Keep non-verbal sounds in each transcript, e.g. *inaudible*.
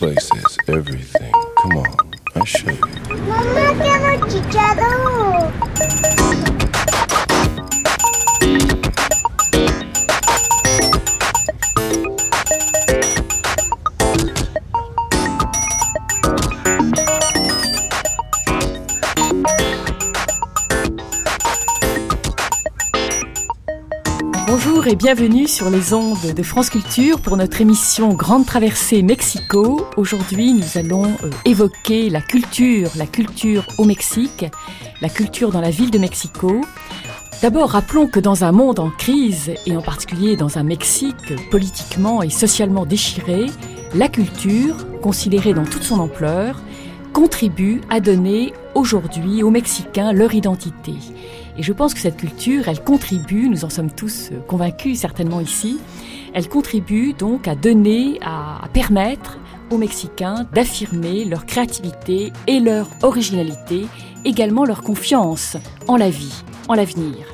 place is everything. Come on, I'll show you. Mama, bienvenue sur les ondes de France Culture pour notre émission Grande Traversée Mexico. Aujourd'hui, nous allons euh, évoquer la culture, la culture au Mexique, la culture dans la ville de Mexico. D'abord, rappelons que dans un monde en crise, et en particulier dans un Mexique politiquement et socialement déchiré, la culture, considérée dans toute son ampleur, contribue à donner aujourd'hui aux Mexicains leur identité. Et je pense que cette culture, elle contribue, nous en sommes tous euh, convaincus certainement ici, elle contribue donc à donner, à, à permettre aux Mexicains d'affirmer leur créativité et leur originalité, également leur confiance en la vie, en l'avenir.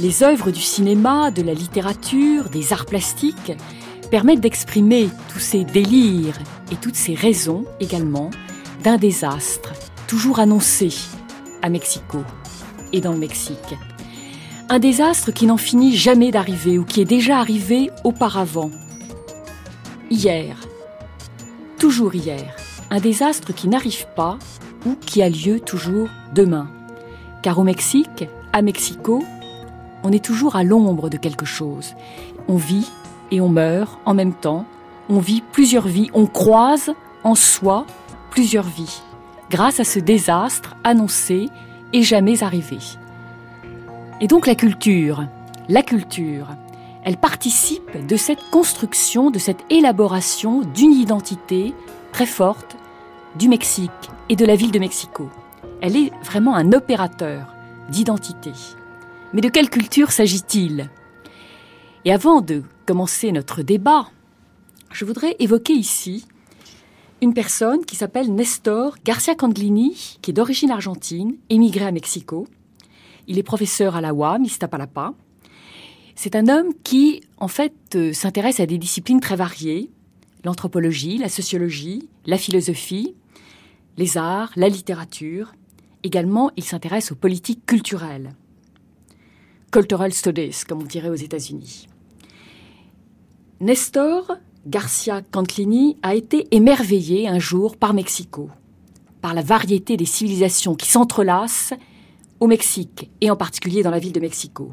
Les œuvres du cinéma, de la littérature, des arts plastiques permettent d'exprimer tous ces délires et toutes ces raisons également d'un désastre toujours annoncé à Mexico et dans le Mexique. Un désastre qui n'en finit jamais d'arriver ou qui est déjà arrivé auparavant. Hier, toujours hier, un désastre qui n'arrive pas ou qui a lieu toujours demain. Car au Mexique, à Mexico, on est toujours à l'ombre de quelque chose. On vit et on meurt en même temps. On vit plusieurs vies. On croise en soi plusieurs vies. Grâce à ce désastre annoncé et jamais arrivé. Et donc la culture, la culture, elle participe de cette construction, de cette élaboration d'une identité très forte du Mexique et de la ville de Mexico. Elle est vraiment un opérateur d'identité. Mais de quelle culture s'agit-il? Et avant de commencer notre débat, je voudrais évoquer ici une personne qui s'appelle Nestor Garcia Canglini, qui est d'origine argentine, émigré à Mexico. Il est professeur à la UAM, Iztapalapa. C'est un homme qui, en fait, euh, s'intéresse à des disciplines très variées l'anthropologie, la sociologie, la philosophie, les arts, la littérature. Également, il s'intéresse aux politiques culturelles. Cultural Studies, comme on dirait aux États-Unis. Nestor Garcia Cantlini a été émerveillé un jour par Mexico, par la variété des civilisations qui s'entrelacent au Mexique et en particulier dans la ville de Mexico.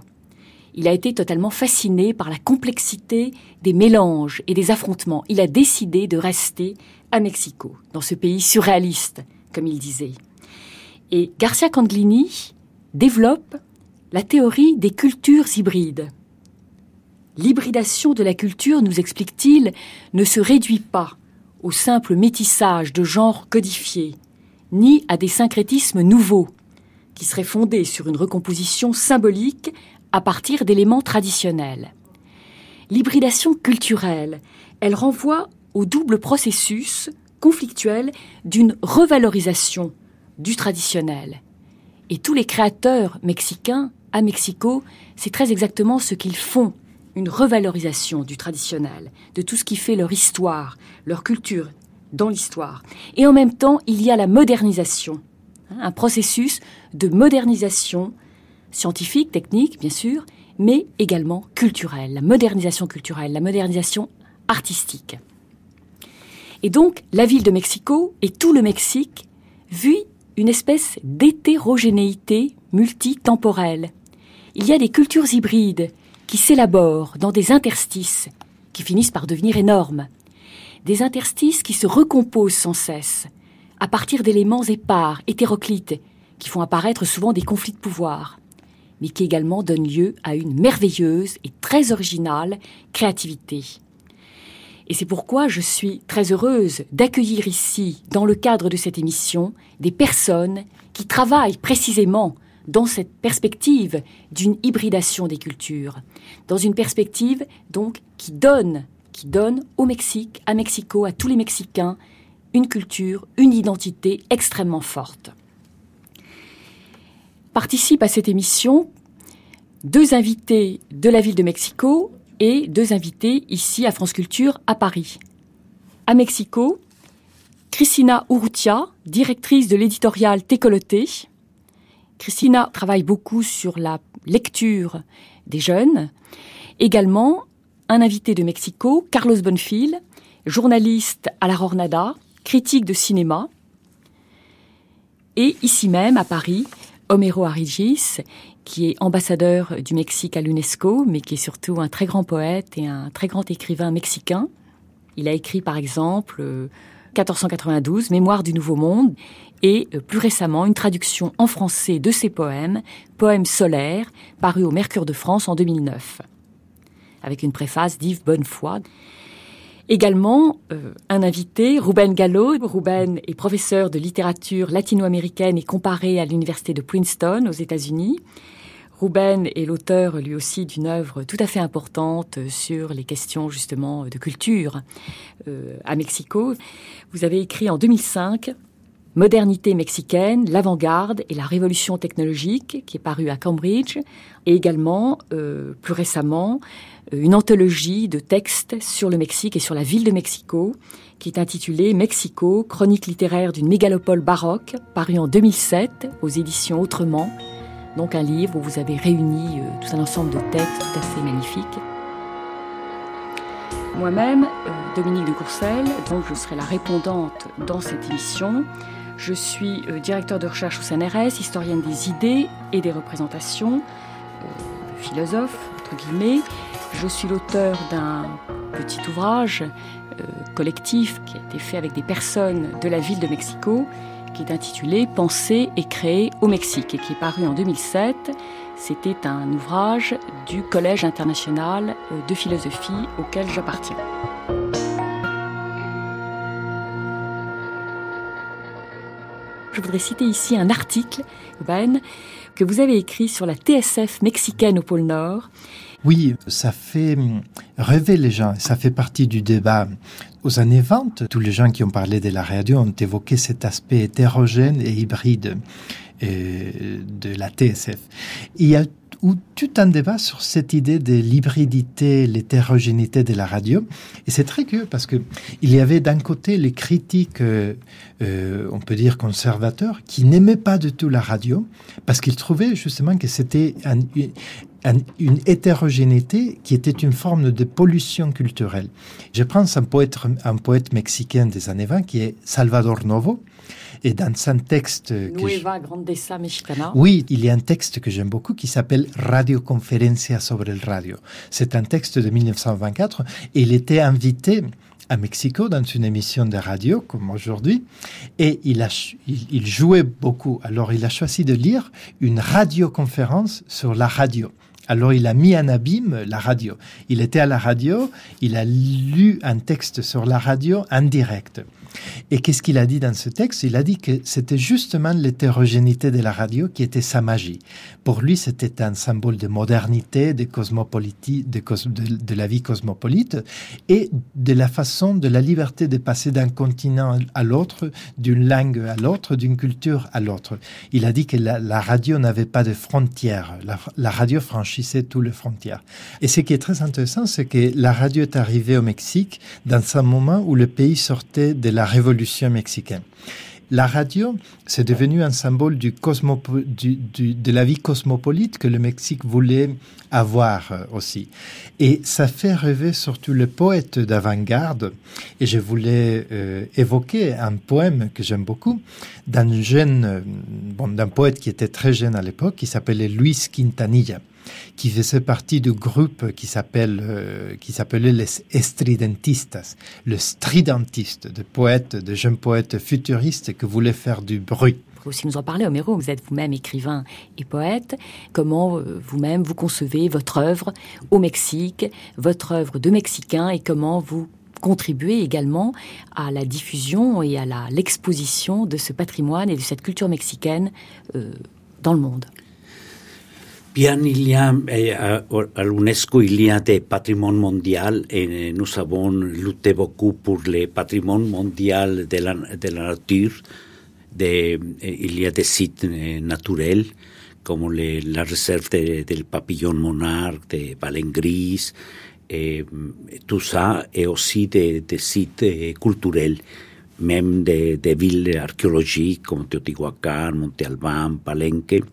Il a été totalement fasciné par la complexité des mélanges et des affrontements. Il a décidé de rester à Mexico, dans ce pays surréaliste, comme il disait. Et Garcia Canglini développe la théorie des cultures hybrides. L'hybridation de la culture, nous explique-t-il, ne se réduit pas au simple métissage de genres codifiés, ni à des syncrétismes nouveaux, qui seraient fondés sur une recomposition symbolique à partir d'éléments traditionnels. L'hybridation culturelle, elle renvoie au double processus conflictuel d'une revalorisation du traditionnel. Et tous les créateurs mexicains à Mexico, c'est très exactement ce qu'ils font une revalorisation du traditionnel, de tout ce qui fait leur histoire, leur culture dans l'histoire. Et en même temps, il y a la modernisation, hein, un processus de modernisation scientifique, technique, bien sûr, mais également culturelle, la modernisation culturelle, la modernisation artistique. Et donc, la ville de Mexico et tout le Mexique vit une espèce d'hétérogénéité multitemporelle. Il y a des cultures hybrides qui s'élaborent dans des interstices qui finissent par devenir énormes. Des interstices qui se recomposent sans cesse, à partir d'éléments épars, hétéroclites, qui font apparaître souvent des conflits de pouvoir, mais qui également donnent lieu à une merveilleuse et très originale créativité. Et c'est pourquoi je suis très heureuse d'accueillir ici, dans le cadre de cette émission, des personnes qui travaillent précisément dans cette perspective d'une hybridation des cultures, dans une perspective donc qui donne, qui donne au Mexique, à Mexico, à tous les Mexicains, une culture, une identité extrêmement forte. Participent à cette émission deux invités de la ville de Mexico et deux invités ici à France Culture à Paris. À Mexico, Cristina Urrutia, directrice de l'éditorial Técoloté. Cristina travaille beaucoup sur la lecture des jeunes. Également, un invité de Mexico, Carlos Bonfil, journaliste à la Rornada, critique de cinéma. Et ici même, à Paris, Homero Arigis, qui est ambassadeur du Mexique à l'UNESCO, mais qui est surtout un très grand poète et un très grand écrivain mexicain. Il a écrit par exemple 1492, euh, Mémoire du Nouveau Monde, et euh, plus récemment une traduction en français de ses poèmes, Poèmes solaires, paru au Mercure de France en 2009, avec une préface d'Yves Bonnefoy. Également, euh, un invité, Ruben Gallo. Ruben est professeur de littérature latino-américaine et comparée à l'université de Princeton aux États-Unis. Ruben est l'auteur lui aussi d'une œuvre tout à fait importante sur les questions justement de culture euh, à Mexico. Vous avez écrit en 2005 Modernité mexicaine, l'avant-garde et la révolution technologique, qui est paru à Cambridge, et également, euh, plus récemment, une anthologie de textes sur le Mexique et sur la ville de Mexico, qui est intitulée Mexico, chronique littéraire d'une mégalopole baroque, paru en 2007 aux éditions Autrement, donc un livre où vous avez réuni euh, tout un ensemble de textes tout à fait magnifiques. Moi-même, euh, Dominique de Courcelles, donc je serai la répondante dans cette émission. Je suis euh, directeur de recherche au CNRS, historienne des idées et des représentations, philosophe, entre guillemets. Je suis l'auteur d'un petit ouvrage collectif qui a été fait avec des personnes de la ville de Mexico qui est intitulé Penser et créer au Mexique et qui est paru en 2007. C'était un ouvrage du Collège international euh, de philosophie auquel j'appartiens. Je voudrais citer ici un article, Ben, que vous avez écrit sur la TSF mexicaine au pôle Nord. Oui, ça fait rêver les gens. Ça fait partie du débat aux années 20, tous les gens qui ont parlé de la radio ont évoqué cet aspect hétérogène et hybride euh, de la TSF. Il y a tout un débat sur cette idée de l'hybridité, l'hétérogénéité de la radio. Et c'est très curieux parce que il y avait d'un côté les critiques, euh, euh, on peut dire conservateurs, qui n'aimaient pas du tout la radio parce qu'ils trouvaient justement que c'était un, une hétérogénéité qui était une forme de pollution culturelle. Je pense un poète, un poète mexicain des années 20 qui est Salvador Novo. Et dans un texte... Nueva Grandeza Mexicana. Oui, il y a un texte que j'aime beaucoup qui s'appelle Radio Conferencia sobre el Radio. C'est un texte de 1924 et il était invité à Mexico dans une émission de radio comme aujourd'hui et il, a, il jouait beaucoup. Alors il a choisi de lire une radioconférence sur la radio. Alors il a mis en abîme la radio. Il était à la radio, il a lu un texte sur la radio en direct. Et qu'est-ce qu'il a dit dans ce texte? Il a dit que c'était justement l'hétérogénéité de la radio qui était sa magie. Pour lui, c'était un symbole de modernité, de, de, de, la vie cosmopolite et de la façon, de la liberté de passer d'un continent à l'autre, d'une langue à l'autre, d'une culture à l'autre. Il a dit que la, radio n'avait pas de frontières. La, la radio franchissait toutes les frontières. Et ce qui est très intéressant, c'est que la radio est arrivée au Mexique dans un moment où le pays sortait de la révolution mexicaine. La radio, c'est devenu un symbole de la vie cosmopolite que le Mexique voulait avoir euh, aussi. Et ça fait rêver surtout le poète d'avant-garde. Et je voulais euh, évoquer un poème que j'aime beaucoup d'un jeune, euh, bon, d'un poète qui était très jeune à l'époque, qui s'appelait Luis Quintanilla qui faisait partie du groupe qui s'appelle euh, qui s'appelait les estridentistas, le stridentiste, de poètes, de jeunes poètes futuristes qui voulaient faire du bruit aussi nous en parler, Homero. Vous êtes vous-même écrivain et poète. Comment euh, vous-même vous concevez votre œuvre au Mexique, votre œuvre de Mexicain et comment vous contribué également à la diffusion et à l'exposition de ce patrimoine et de cette culture mexicaine euh, dans le monde? Bien, il y a eh, à l'UNESCO, il y a des patrimoines mondiaux et nous avons lutté beaucoup pour le patrimoine mondial de la, de la nature. De, eh, il y a des sites eh, naturels comme la réserve de, del papillon monarque, de baleine grise, et tout ça, et aussi des, des sites culturels, même des, villes archéologiques comme Teotihuacan, Monte Albán, Palenque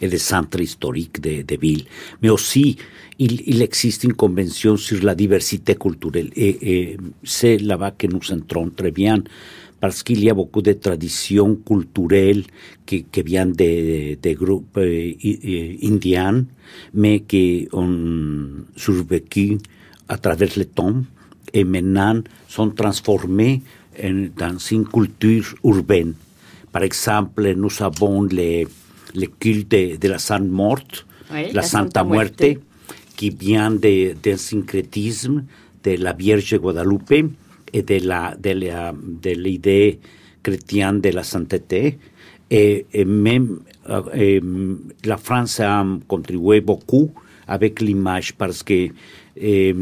et des centres historiques de, de villes. Mais aussi, il, il, existe une convention sur la diversité culturelle et, et c'est là-bas que nous entrons très bien parce qu'il y a beaucoup de traditions culturelles qui, qui viennent des de groupes euh, indiens, mais qui ont survécu à travers le temps et maintenant sont transformées en, dans une culture urbaine. Par exemple, nous avons les le culte de, de la Sainte Morte, oui, la, la, Santa, Muerte, Muerte, qui vient d'un syncrétisme de la Vierge Guadalupe et de la de la de l'idée chrétienne de la sainteté. Et, et même et, la France a contribué beaucoup avec l'image parce que et,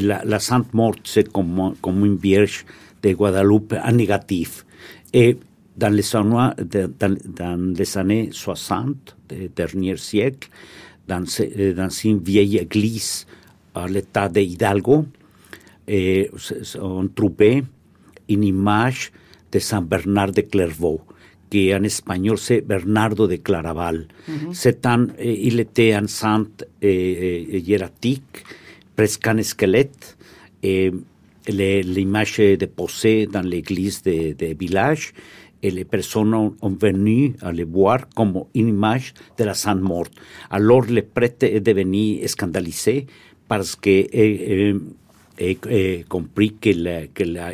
la, la Sainte Morte c'est comme, comme une Vierge de Guadalupe en négatif et dans les, années, dans, dans les années 60 du dernier siècle, dans, dans une vieille église à l'état de Hidalgo, et on trouvait une image de Saint Bernard de Clairvaux, qui en espagnol c'est Bernardo de Claraval. Mm -hmm. Un, il était un saint eh, hiératique, presque un squelette, et l'image déposée dans l'église de, de village les personnes ont, venu à le voir comme une image de la Sainte Morte. Alors le prêtre est devenu scandalisé parce que eh, eh, eh, compris que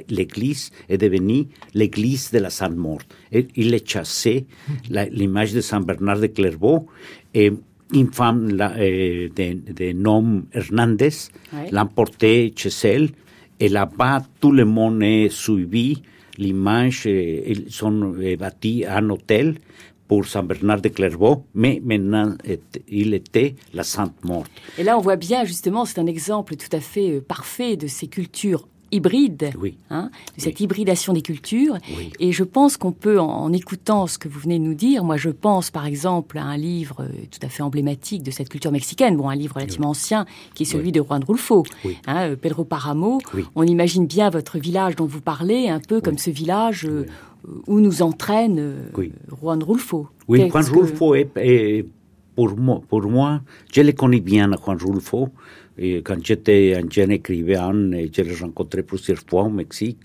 l'Église est devenue l'Église de la Sainte Morte. Et il a chassé l'image de Saint Bernard de Clairvaux et une femme la, eh, de, de, nom Hernandez ouais. l'a emporté chez elle et là-bas tout le monde est suivi l'image, eh, ils sont bâtis un hôtel pour Saint Bernard de Clairvaux, mais maintenant il était la Sainte Morte. Et là, on voit bien justement, c'est un exemple tout à fait parfait de ces cultures hybrides, oui. hein, de cette oui. hybridation des cultures. Oui. Et je pense qu'on peut, en, en, écoutant ce que vous venez de nous dire, moi je pense par exemple à un livre euh, tout à fait emblématique de cette culture mexicaine, bon, un livre relativement ancien, qui est celui de Juan Rulfo, hein, euh, Pedro Paramo. On imagine bien votre village dont vous parlez, un peu comme ce village euh, où nous entraîne euh, Juan Rulfo. Oui, Juan Rulfo est, est, pour, moi, pour moi, je le connais bien Juan Rulfo. Et quand j'étais un jeune écrivain, je l'ai rencontré plusieurs fois au Mexique,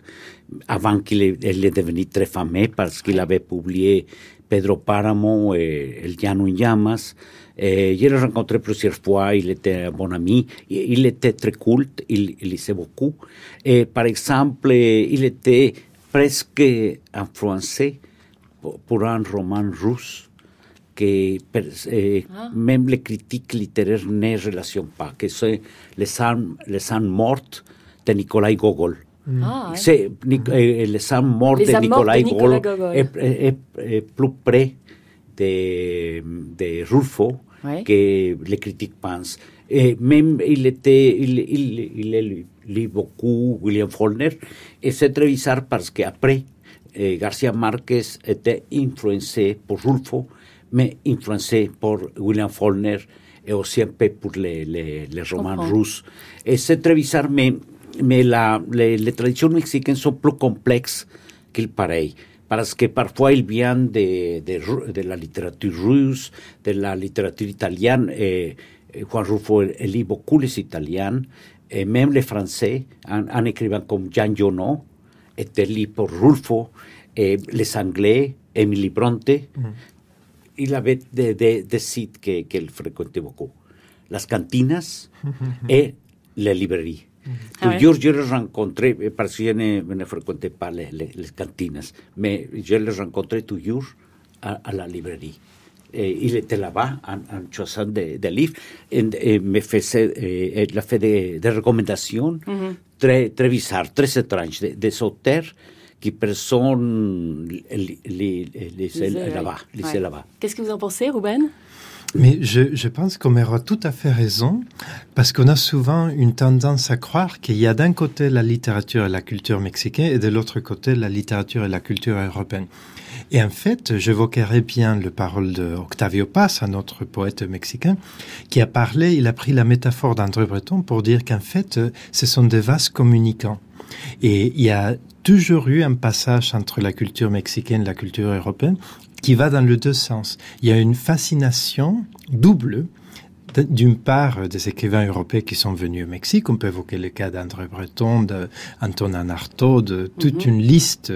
avant qu'il est, devenu très fameux parce qu'il avait publié Pedro Páramo et El Llano en Llamas. Et je l'ai rencontré plusieurs fois, il était un bon ami, il était très culte, il, lisait beaucoup. Et par exemple, il était presque influencé pour un roman russe que eh, ah. même les critiques littéraires ne relationnent pas, que c'est Les âmes, les âmes mortes de Nikolai Gogol. Ah, c'est eh, Les âmes mortes de Nikolai Gogol, Gogol. Est, est, est, plus près de, de Rulfo ouais. que les critiques pensent. Et même il était, il, il, il, lit beaucoup William Faulkner, et c'est très bizarre parce qu'après, eh, Garcia Marquez était influencé par Rulfo, mais influencé par William Faulkner et aussi un peu pour les, les, les romans Comprends. russes. Et c'est bizarre, mais, mais la, les, les traditions mexicaines sont plus complexes qu'il paraît. Parce que parfois ils viennent de, de, de, la littérature russe, de la littérature italienne. Et, Juan Rulfo lit beaucoup les Italiens, et même les Français, un écrivain comme Jean Jonot était lu par Rulfo, et les Anglais, Emily Bronte, mm -hmm il avait des, des, des sites qu'il que fréquentait beaucoup. Las cantinas *laughs* et les librairies. Ah Toujours, je les rencontrais, parce que je ne, ne fréquentais pas les, les, les cantinas, mais je les rencontrais toujours à, à la librairie. Et il était là-bas en, en choisissant des, des livres et, et me faisait, et, il a fait des, des recommandations très, très bizarres, très étranges, des, des auteurs qui personne lisait Lisait, là-bas. Ouais. là-bas. Qu'est-ce que vous en pensez, Ruben? Mais je, je pense qu'on aura tout à fait raison, parce qu'on a souvent une tendance à croire qu'il y a d'un côté la littérature et la culture mexicaine et de l'autre côté la littérature et la culture européenne. Et en fait, j'évoquerai bien le parole de Octavio Paz, un autre poète mexicain, qui a parlé, il a pris la métaphore d'André Breton pour dire qu'en fait, ce sont des vases communicants. Et il y a toujours eu un passage entre la culture mexicaine et la culture européenne qui va dans les deux sens. Il y a une fascination double d'une part euh, des écrivains européens qui sont venus au Mexique. On peut évoquer le cas d'André Breton, d'Antonin Artaud, de toute une liste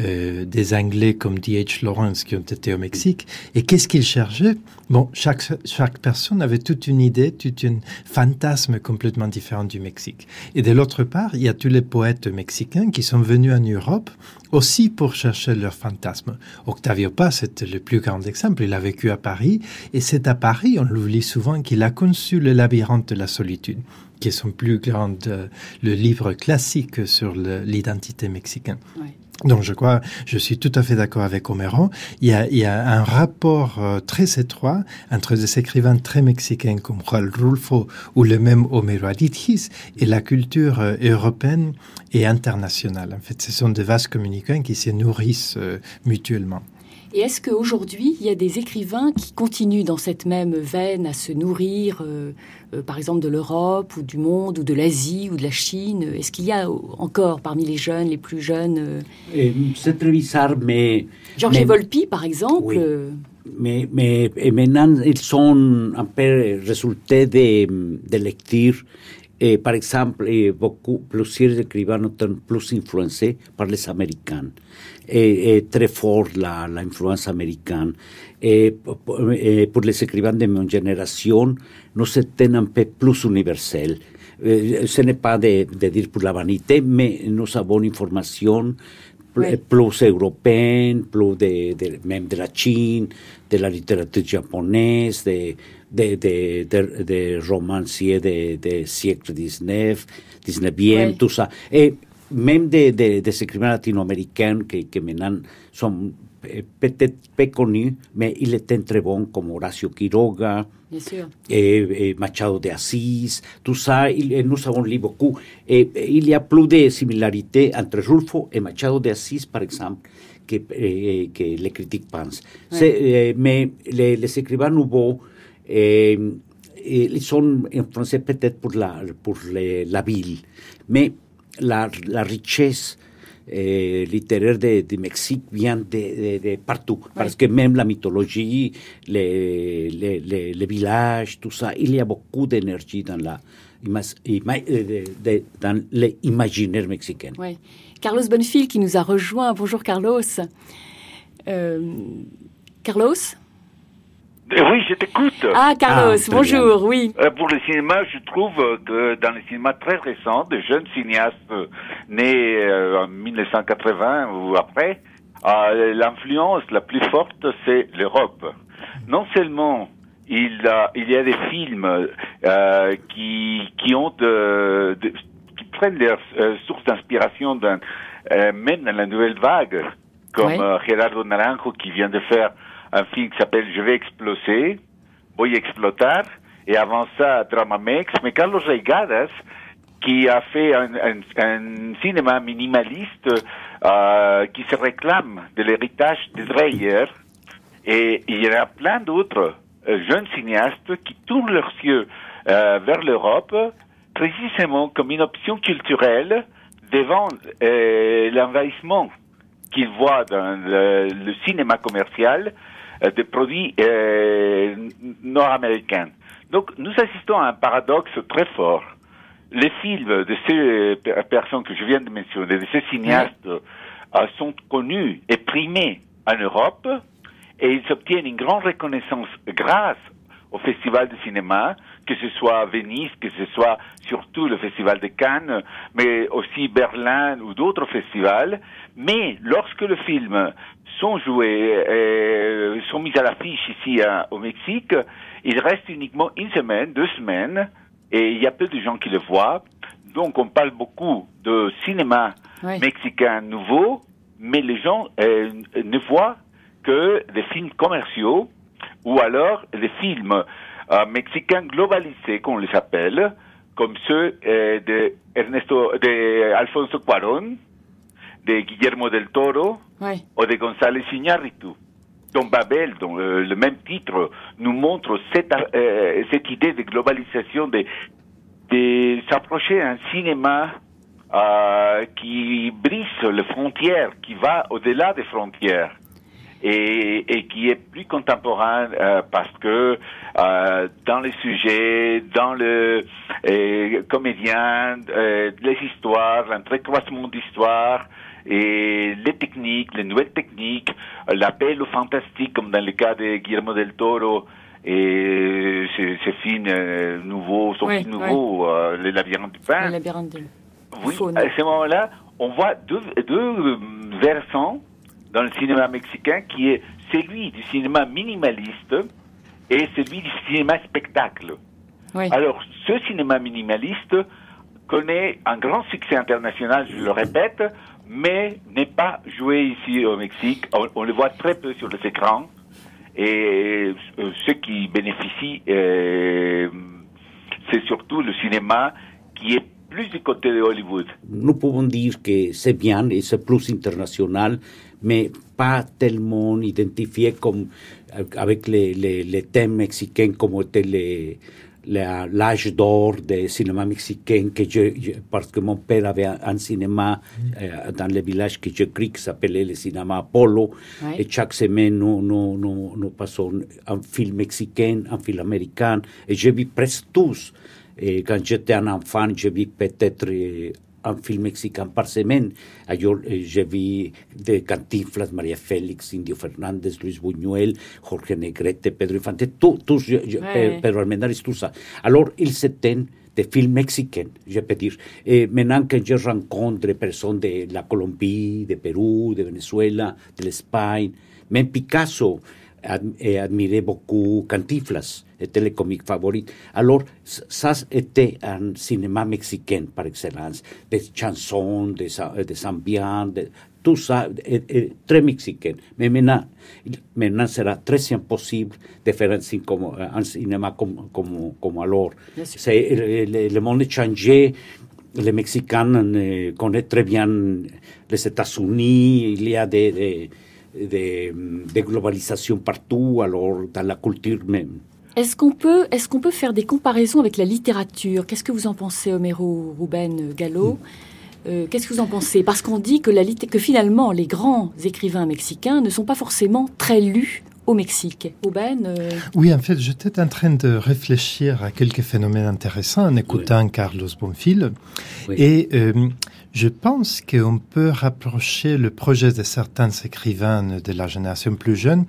euh, des Anglais comme D.H. Lawrence qui ont été au Mexique. Et qu'est-ce qu'ils cherchaient? Bon, chaque, chaque personne avait toute une idée, toute une fantasme complètement différent du Mexique. Et de l'autre part, il y a tous les poètes mexicains qui sont venus en Europe aussi pour chercher leur fantasme. Octavio Paz, c'était le plus grand exemple. Il a vécu à Paris et c'est à Paris, on l'oublie souvent, qu'il a conçu le labyrinthe de la solitude, qui est son plus grand, euh, le livre classique sur l'identité mexicaine. Donc je crois, je suis tout à fait d'accord avec Homero. Il y a, il y a un rapport euh, très étroit entre des écrivains très mexicains comme Juan Rulfo ou le même Homero Aridgis et la culture euh, européenne et internationale. En fait, ce sont des vases communicants qui se nourrissent euh, mutuellement. Et est-ce qu'aujourd'hui, il y a des écrivains qui continuent dans cette même veine à se nourrir, euh, euh, par exemple, de l'Europe ou du monde ou de l'Asie ou de la Chine? Est-ce qu'il y a encore parmi les jeunes, les plus jeunes, euh, C'est très bizarre, mais... Georges mais- Volpi, par exemple Oui. Mais, mais et maintenant, ils sont un peu résultés de, de lecture. Et, par exemple, et beaucoup, plusieurs écrivains sont plus influencés par les Américains. Et, et très fort la, la influence américaine. Et, pour- pour les écrivains de mon génération, nous c'était un peu plus universel. Euh, ce n'est pas de, de dire pour la vanité, mais nous avons une information plus européenne, plus de, de- même de la Chine, de la littérature japonaise, de, de, de, de, de romanciers de, de siècle 19, 19e, Ouais. tout ça. Et même des de, des écrivains latino-américains qui, qui maintenant sont eh, peut-être peu connus, mais ils étaient très bons, comme Horacio Quiroga, et, et Machado de Assis, tout ça, il, nous avons lu beaucoup. Et, et il y a plus de similarités entre Rulfo et Machado de Assis, par exemple, que, eh, que les critiques pensent. C'est, eh, mais les, les écrivains nouveaux, eh, eh, ils sont influencés peut-être pour la, pour les- la ville, mais la, la richesse eh, littéraire de, de Mexique vient de, de- de partout. Parce que même la mythologie, les, les, les, les villages, tout ça, il y a beaucoup d'énergie dans la eh, de- l'imaginaire mexicain. Ouais. Carlos Bonfil qui nous a rejoint. Bonjour Carlos. Euh, Carlos? Eh Oui, je t'écoute. Ah, Carlos, Ah, bonjour, oui. Euh, pour le cinéma, je trouve que dans le cinéma très récent, de jeunes cinéastes nés euh, en 1980 ou après, euh, l'influence la plus forte, c'est l'Europe. Non seulement il, a- il y a des films euh, qui, qui ont de, de- qui prennent leur euh, source d'inspiration d'un- euh, même dans la nouvelle vague, comme euh, Gerardo Naranjo qui vient de faire un film qui s'appelle Je vais exploser, Voy explotar, et avant ça, Dramamex, mais Carlos Reigadas, qui a fait un, cinéma minimaliste euh, qui se réclame de l'héritage de Dreyer, et il y en a plein d'autres euh, jeunes cinéastes qui tournent leurs yeux euh, vers l'Europe, précisément comme une option culturelle devant l'envahissement qu'ils voient dans le, cinéma commercial des produits euh, nord-américains. Donc nous assistons à un paradoxe très fort. Les films de ces per- personnes que je viens de mentionner, de ces cinéastes, euh, sont connus et primés en Europe et ils obtiennent une grande reconnaissance grâce au festival de cinéma que ce soit Venise, que ce soit surtout le Festival de Cannes, mais aussi Berlin ou d'autres festivals. Mais lorsque le film sont joués, euh, sont mis à l'affiche ici hein, au Mexique, il reste uniquement une semaine, deux semaines, et il y a peu de gens qui le voient. Donc on parle beaucoup de cinéma mexicain nouveau, mais les gens euh, ne voient que des films commerciaux ou alors des films euh, mexicains globalisés, qu'on les appelle, comme ceux euh, de Ernesto, de Alfonso Cuarón, de Guillermo del Toro ou de González Iñárritu. dont Babel, dont euh, le même titre, nous montre cette, euh, cette idée de globalisation, de, de s'approcher d'un cinéma qui brise les frontières, qui va au-delà des frontières. Et, et, qui est plus contemporain euh, parce que euh, dans les sujets, dans le euh, comédien, euh, les histoires, l'entrecroisement d'histoires et les techniques, les nouvelles techniques, l'appel au fantastique comme dans le cas de Guillermo del Toro et ces, ces films euh, nouveaux, son Ouais, film nouveau, euh, Le labyrinthe du pain. Le labyrinthe de Oui, faune. à ce moment-là, on voit deux, deux euh, versants dans le cinéma mexicain qui est celui du cinéma minimaliste et celui du cinéma spectacle. Oui. Alors, ce cinéma minimaliste connaît un grand succès international, je le répète, mais n'est pas joué ici au Mexique. On, on le voit très peu sur les écrans. Et euh, ceux qui bénéficient, euh, c'est surtout le cinéma qui est plus du côté de Hollywood. Nous pouvons dire que c'est bien et c'est plus international, mais pas tellement identifié comme avec les, les, les thèmes mexicains comme étaient les l'âge d'or du cinéma mexicain que je, je- parce que mon père avait un, un cinéma euh, dans le village que je crie qui s'appelait le cinéma Apollo Ouais. et chaque semaine nous, nous, nous, nous passons un film mexicain, un film américain et j'ai vu presque tous. Et quand j'étais un enfant, j'ai vu peut-être euh, un film mexicain par semaine. Alors, euh, j'ai vu de Cantinflas, María Félix, Indio Fernández, Luis Buñuel, Jorge Negrete, Pedro Infante, tous, Ouais. Pe- Pedro Almendares, tout ça. Alors, ils s'étaient des films mexicains, je peux dire. Et maintenant que je rencontre des personnes de la Colombie, de Pérou, de Venezuela, de l'Espagne, même Picasso, ad- beaucoup Cantinflas, était le comique favori. Alors, ça était un cinéma mexicain par excellence, des chansons, des, des ambiances, de- tout ça est, est très mexicain. Mais maintenant, maintenant sera très impossible de faire un, cin- comme, un cinéma comme, comme, comme alors. C'est, le, le- monde est changé. Les Mexicains euh, connaissent très bien les États-Unis. Il y a des, des, des, des globalisations partout, alors dans la culture même. Est-ce qu'on peut, est-ce qu'on peut faire des comparaisons avec la littérature? Qu'est-ce que vous en pensez, Homero Ruben Gallo? Euh, Qu'est-ce que vous en pensez? Parce qu'on dit que, la lit- que finalement, les grands écrivains mexicains ne sont pas forcément très lus au Mexique. Ruben, euh, Oui, en fait, j'étais en train de réfléchir à quelques phénomènes intéressants en écoutant Carlos Bonfil. Oui. Et euh, je pense qu'on peut rapprocher le projet de certains écrivains de la génération plus jeune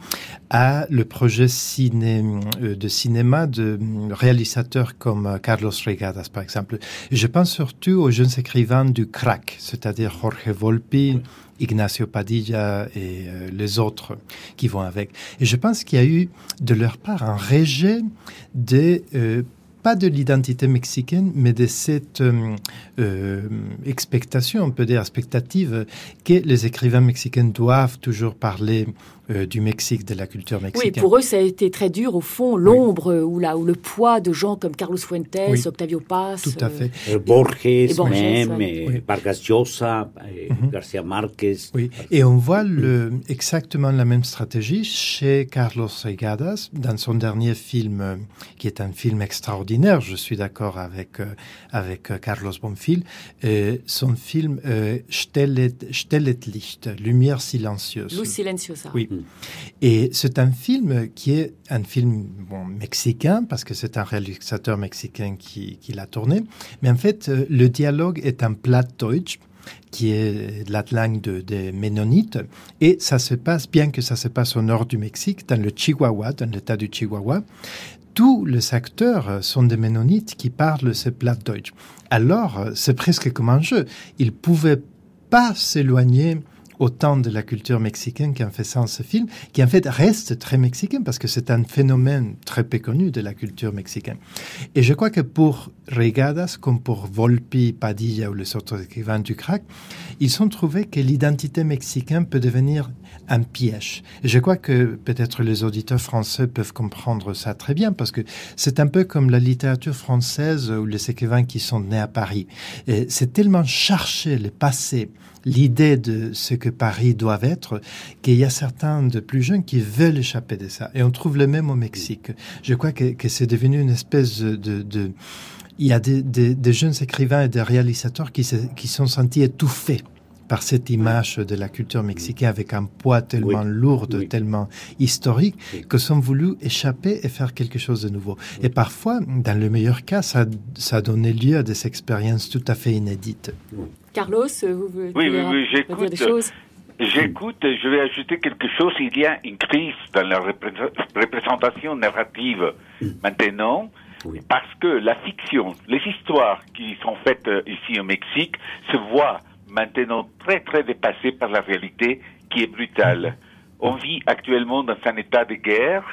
à le projet ciné, euh, de cinéma de réalisateurs comme euh, Carlos Regadas, par exemple. Je pense surtout aux jeunes écrivains du crack, c'est-à-dire Jorge Volpi, Ignacio Padilla et euh, les autres qui vont avec. Et je pense qu'il y a eu de leur part un rejet de euh, pas de l'identité mexicaine, mais de cette euh, euh, expectation, on peut dire expectative, que les écrivains mexicains doivent toujours parler euh, du Mexique, de la culture oui, mexicaine. pour eux, ça a été très dur, au fond, l'ombre euh, ou, la, ou le poids de gens comme Carlos Fuentes, Oui. Octavio Paz. Tout à euh, fait. Euh, Borges, Borges, même, ouais. euh, Oui. Vargas Llosa, euh, Mhm. Garcia Marquez. Oui, et on voit le, exactement la même stratégie chez Carlos Regadas dans son dernier film, euh, qui est un film extraordinaire. Je suis d'accord avec euh, avec euh, Carlos Bonfil. Euh, son film euh, Stellet, Stellet Licht, Lumière silencieuse. Luz Silenciosa. Oui. Et c'est un film qui est un film mexicain, parce que c'est un réalisateur mexicain qui, l'a tourné. Mais en fait, euh, le dialogue est en Plattdeutsch, qui est la langue de- des Ménonites. Et ça se passe, bien que ça se passe au nord du Mexique, dans le Chihuahua, dans l'état du Chihuahua, tous les acteurs sont des Mennonites qui parlent ce Plattdeutsch. Alors, c'est presque comme un jeu. Ils pouvaient pas s'éloigner autant de la culture mexicaine qu'en faisant ce film, qui en fait reste très mexicain parce que c'est un phénomène très peu connu de la culture mexicaine. Et je crois que pour Regadas, comme pour Volpi, Padilla ou les autres écrivains du crack, ils ont trouvé que l'identité mexicaine peut devenir un piège. Et je crois que peut-être les auditeurs français peuvent comprendre ça très bien parce que c'est un peu comme la littérature française ou les écrivains qui sont nés à Paris. C'est tellement chercher le passé, l'idée de ce que Paris doit être, qu'il y a certains de plus jeunes qui veulent échapper de ça. Et on trouve le même au Mexique. Je crois que, c'est devenu une espèce de il y a des, des, des, jeunes écrivains et des réalisateurs qui se qui sont sentis étouffés par cette image de la culture mexicaine avec un poids tellement Oui. lourd, Oui. tellement historique, Oui. que sont voulu échapper et faire quelque chose de nouveau. Et parfois, dans le meilleur cas, ça, ça a donné lieu à des expériences tout à fait inédites. Carlos, vous voulez Oui, oui, dire- oui, dire des j'écoute. choses? J'écoute, je vais ajouter quelque chose. Il y a une crise dans la repré- représentation narrative maintenant, Oui. parce que la fiction, les histoires qui sont faites euh, ici au Mexique se voient maintenant très très dépassées par la réalité qui est brutale. On vit actuellement dans un état de guerre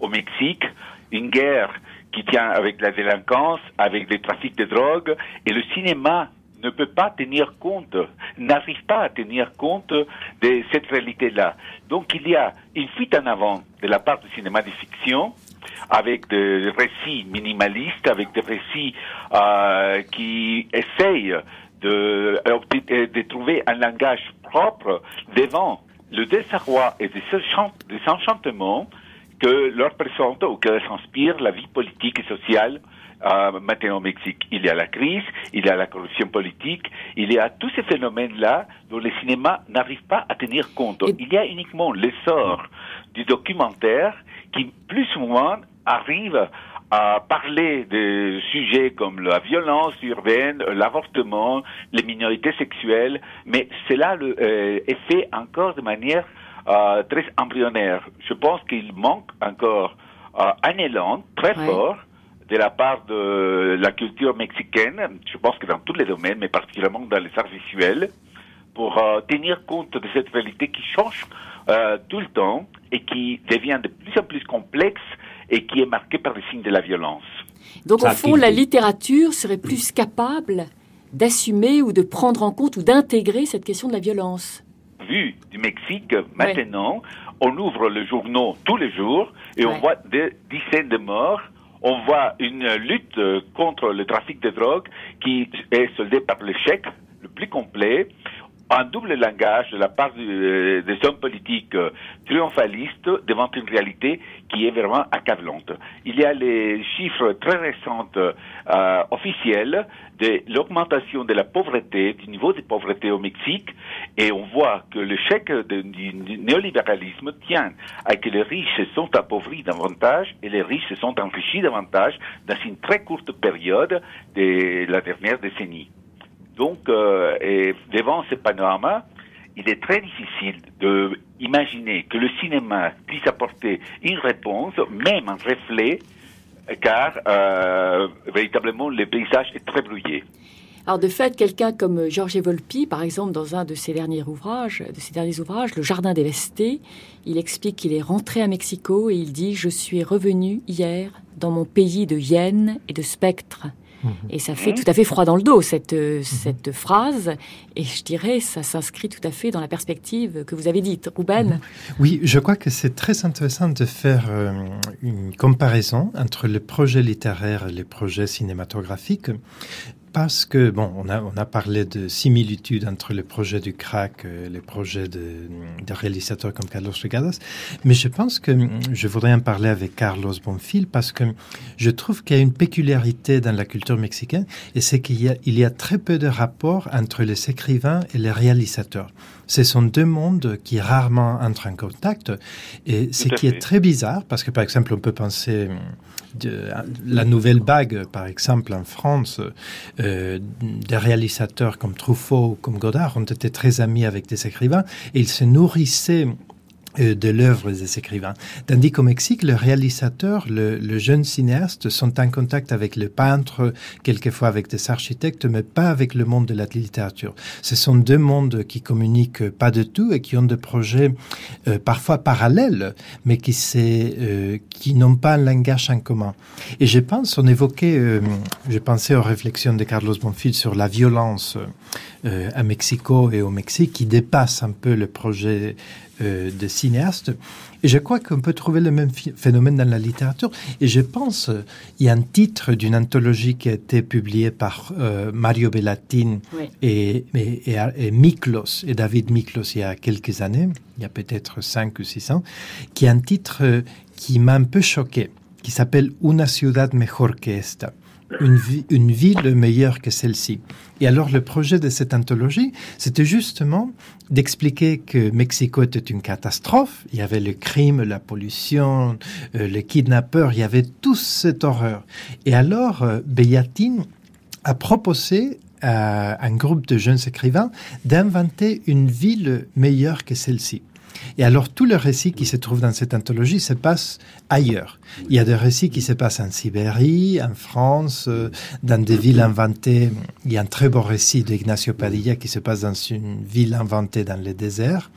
au Mexique, une guerre qui tient avec la délinquance, avec les trafics de drogue, et le cinéma ne peut pas tenir compte, n'arrive pas à tenir compte de cette réalité-là. Donc il y a une fuite en avant de la part du cinéma de fiction, avec des récits minimalistes, avec des récits euh, qui essayent de, euh, de trouver un langage propre devant le désarroi et des enchantements que leur présente ou que s'inspire la vie politique et sociale euh, maintenant au Mexique. Il y a la crise, il y a la corruption politique, il y a tous ces phénomènes-là dont le cinéma n'arrive pas à tenir compte. Il y a uniquement l'essor du documentaire qui plus ou moins arrive à parler de sujets comme la violence urbaine, l'avortement, les minorités sexuelles, mais cela le, euh, est fait encore de manière euh, très embryonnaire. Je pense qu'il manque encore euh, un élan très fort de la part de la culture mexicaine, je pense que dans tous les domaines, mais particulièrement dans les arts visuels, pour euh, tenir compte de cette réalité qui change euh, tout le temps et qui devient de plus en plus complexe et qui est marquée par les signes de la violence. Donc au fond, la littérature serait plus capable d'assumer ou de prendre en compte ou d'intégrer cette question de la violence. Vu du Mexique, maintenant, on ouvre le journaux tous les jours et Ouais. on voit des dizaines de morts. On voit une lutte euh, contre le trafic de drogue qui est soldée par l'échec le plus complet. Un double langage de la part euh, des hommes politiques euh, triomphalistes devant une réalité qui est vraiment accablante. Il y a les chiffres très récents euh, officiels de l'augmentation de la pauvreté, du niveau de pauvreté au Mexique, et on voit que l'échec de- du, du néolibéralisme tient à que les riches sont appauvris davantage et les riches sont enrichis davantage dans une très courte période de la dernière décennie. Donc, euh, devant ce panorama, il est très difficile de imaginer que le cinéma puisse apporter une réponse, même un reflet, car euh, véritablement le paysage est très brouillé. Alors de fait, quelqu'un comme Georges Volpi, par exemple, dans un de ses derniers ouvrages, de ses derniers ouvrages, Le Jardin dévasté, il explique qu'il est rentré à Mexico et il dit :« Je suis revenu hier dans mon pays de hyènes et de spectres. » Et ça fait tout à fait froid dans le dos, cette, euh, cette phrase. Et je dirais, ça s'inscrit tout à fait dans la perspective que vous avez dite. Rouben Oui, je crois que c'est très intéressant de faire euh, une comparaison entre les projets littéraires et les projets cinématographiques. Parce que, bon, on a, on a parlé de similitudes entre les projets du crack et les projets de, de réalisateurs comme Carlos Regadas, mais je pense que je voudrais en parler avec Carlos Bonfil parce que je trouve qu'il y a une peculiarité dans la culture mexicaine et c'est qu'il y a, il y a très peu de rapports entre les écrivains et les réalisateurs. Ce sont deux mondes qui rarement entrent en contact et ce qui fait. est très bizarre parce que par exemple on peut penser de, la nouvelle vague par exemple en France euh, des réalisateurs comme Truffaut ou comme Godard ont été très amis avec des écrivains et ils se nourrissaient euh, de l'œuvre des écrivains. Tandis qu'au Mexique, le réalisateur, le, le, jeune cinéaste sont en contact avec le peintre, quelquefois avec des architectes, mais pas avec le monde de la littérature. Ce sont deux mondes qui communiquent pas du tout et qui ont des projets euh, parfois parallèles, mais qui, euh, qui n'ont pas un langage en commun. Et je pense, on évoquait, euh, je pensais aux réflexions de Carlos Bonfil sur la violence euh, à Mexico et au Mexique qui dépasse un peu le projet euh, de cinéaste. Et je crois qu'on peut trouver le même phénomène dans la littérature. Et je pense, euh, il y a un titre d'une anthologie qui a été publiée par euh, Mario Bellatin Oui. et, et, et, et Miklos, et David Miklos, il y a quelques années, il y a peut-être cinq ou six ans, qui est un titre qui m'a un peu choqué, qui s'appelle Una ciudad mejor que esta. Une, une ville meilleure que celle-ci. Et alors le projet de cette anthologie, c'était justement d'expliquer que Mexico était une catastrophe. Il y avait le crime, la pollution, euh, les kidnappeurs, il y avait toute cette horreur. Et alors euh, a proposé à un groupe de jeunes écrivains d'inventer une ville meilleure que celle-ci. Et alors tout le récit qui se trouve dans cette anthologie se passe ailleurs. Il y a des récits qui se passent en Sibérie, en France, euh, dans des villes inventées. Il y a un très beau récit d'Ignacio Padilla qui se passe dans une ville inventée dans le désert.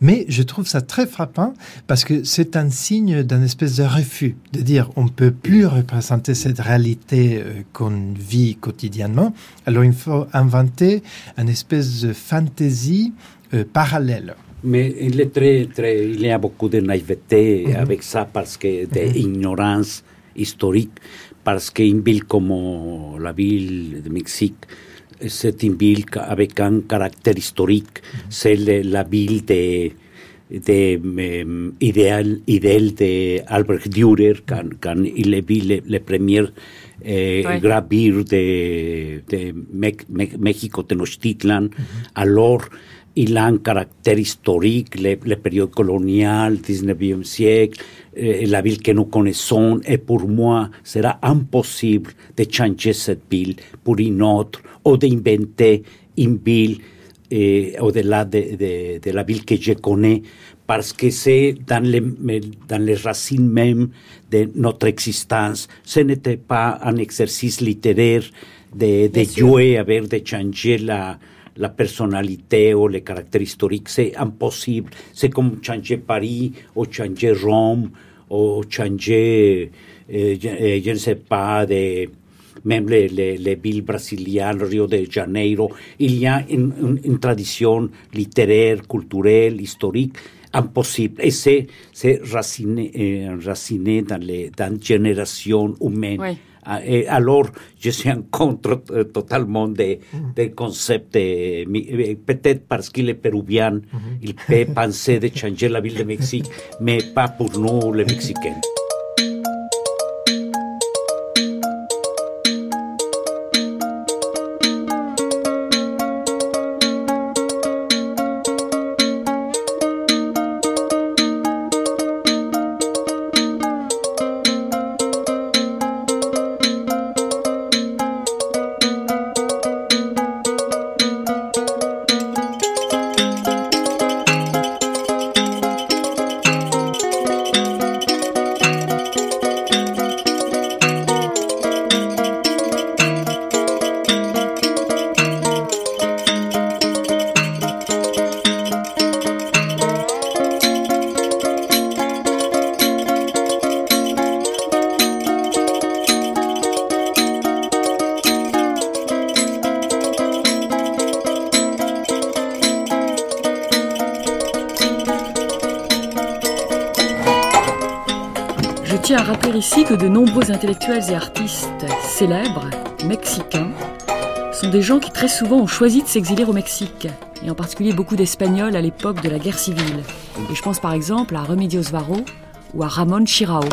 Mais je trouve ça très frappant parce que c'est un signe d'un espèce de refus, de dire on peut plus représenter cette réalité euh, qu'on vit quotidiennement. Alors il faut inventer une espèce de fantaisie euh, parallèle. Mais il, est très, très, il y a beaucoup de naïveté avec ça parce que d'ignorance historique, parce qu'une ville comme la ville de Mexique, c'est une ville avec un caractère historique. C'est le- la ville de, de um, idéal, idéal de Albrecht Dürer quand, quand il a vu les, les premières eh, Ouais. de, México Tenochtitlan. Alors, il a un caractère historique, le, le période coloniale, 19e siècle, eh, la ville que nous connaissons, et pour moi, sera impossible de changer cette ville pour une autre, ou d'inventer une ville eh, au-delà de, de, de la ville que je connais, parce que c'est dans les, dans les racines même de notre existence. Ce n'était pas un exercice littéraire de, de jouer avec, de changer la, la personnalité ou le caractère historique. C'est impossible. C'est comme changer Paris ou changer Rome ou changer, eh, eh, je ne sais pas, de, même les, les, les villes brésiliennes, Rio de Janeiro, il y a une, une, une tradition littéraire, culturelle, historique impossible. Et c'est, raciné, eh, raciné dans les dans générations humaines. Oui. Et alors, je suis contre euh, totalement des des concepts. de eh, Peut-être parce qu'il est péruvien, il peut penser de changer la ville de Mexique, mais pas pour nous, les Mexicains. Intellectuels et artistes célèbres, mexicains, sont des gens qui très souvent ont choisi de s'exiler au Mexique, et en particulier beaucoup d'Espagnols à l'époque de la guerre civile. Et je pense par exemple à Remedios Varo ou à Ramon Chirao.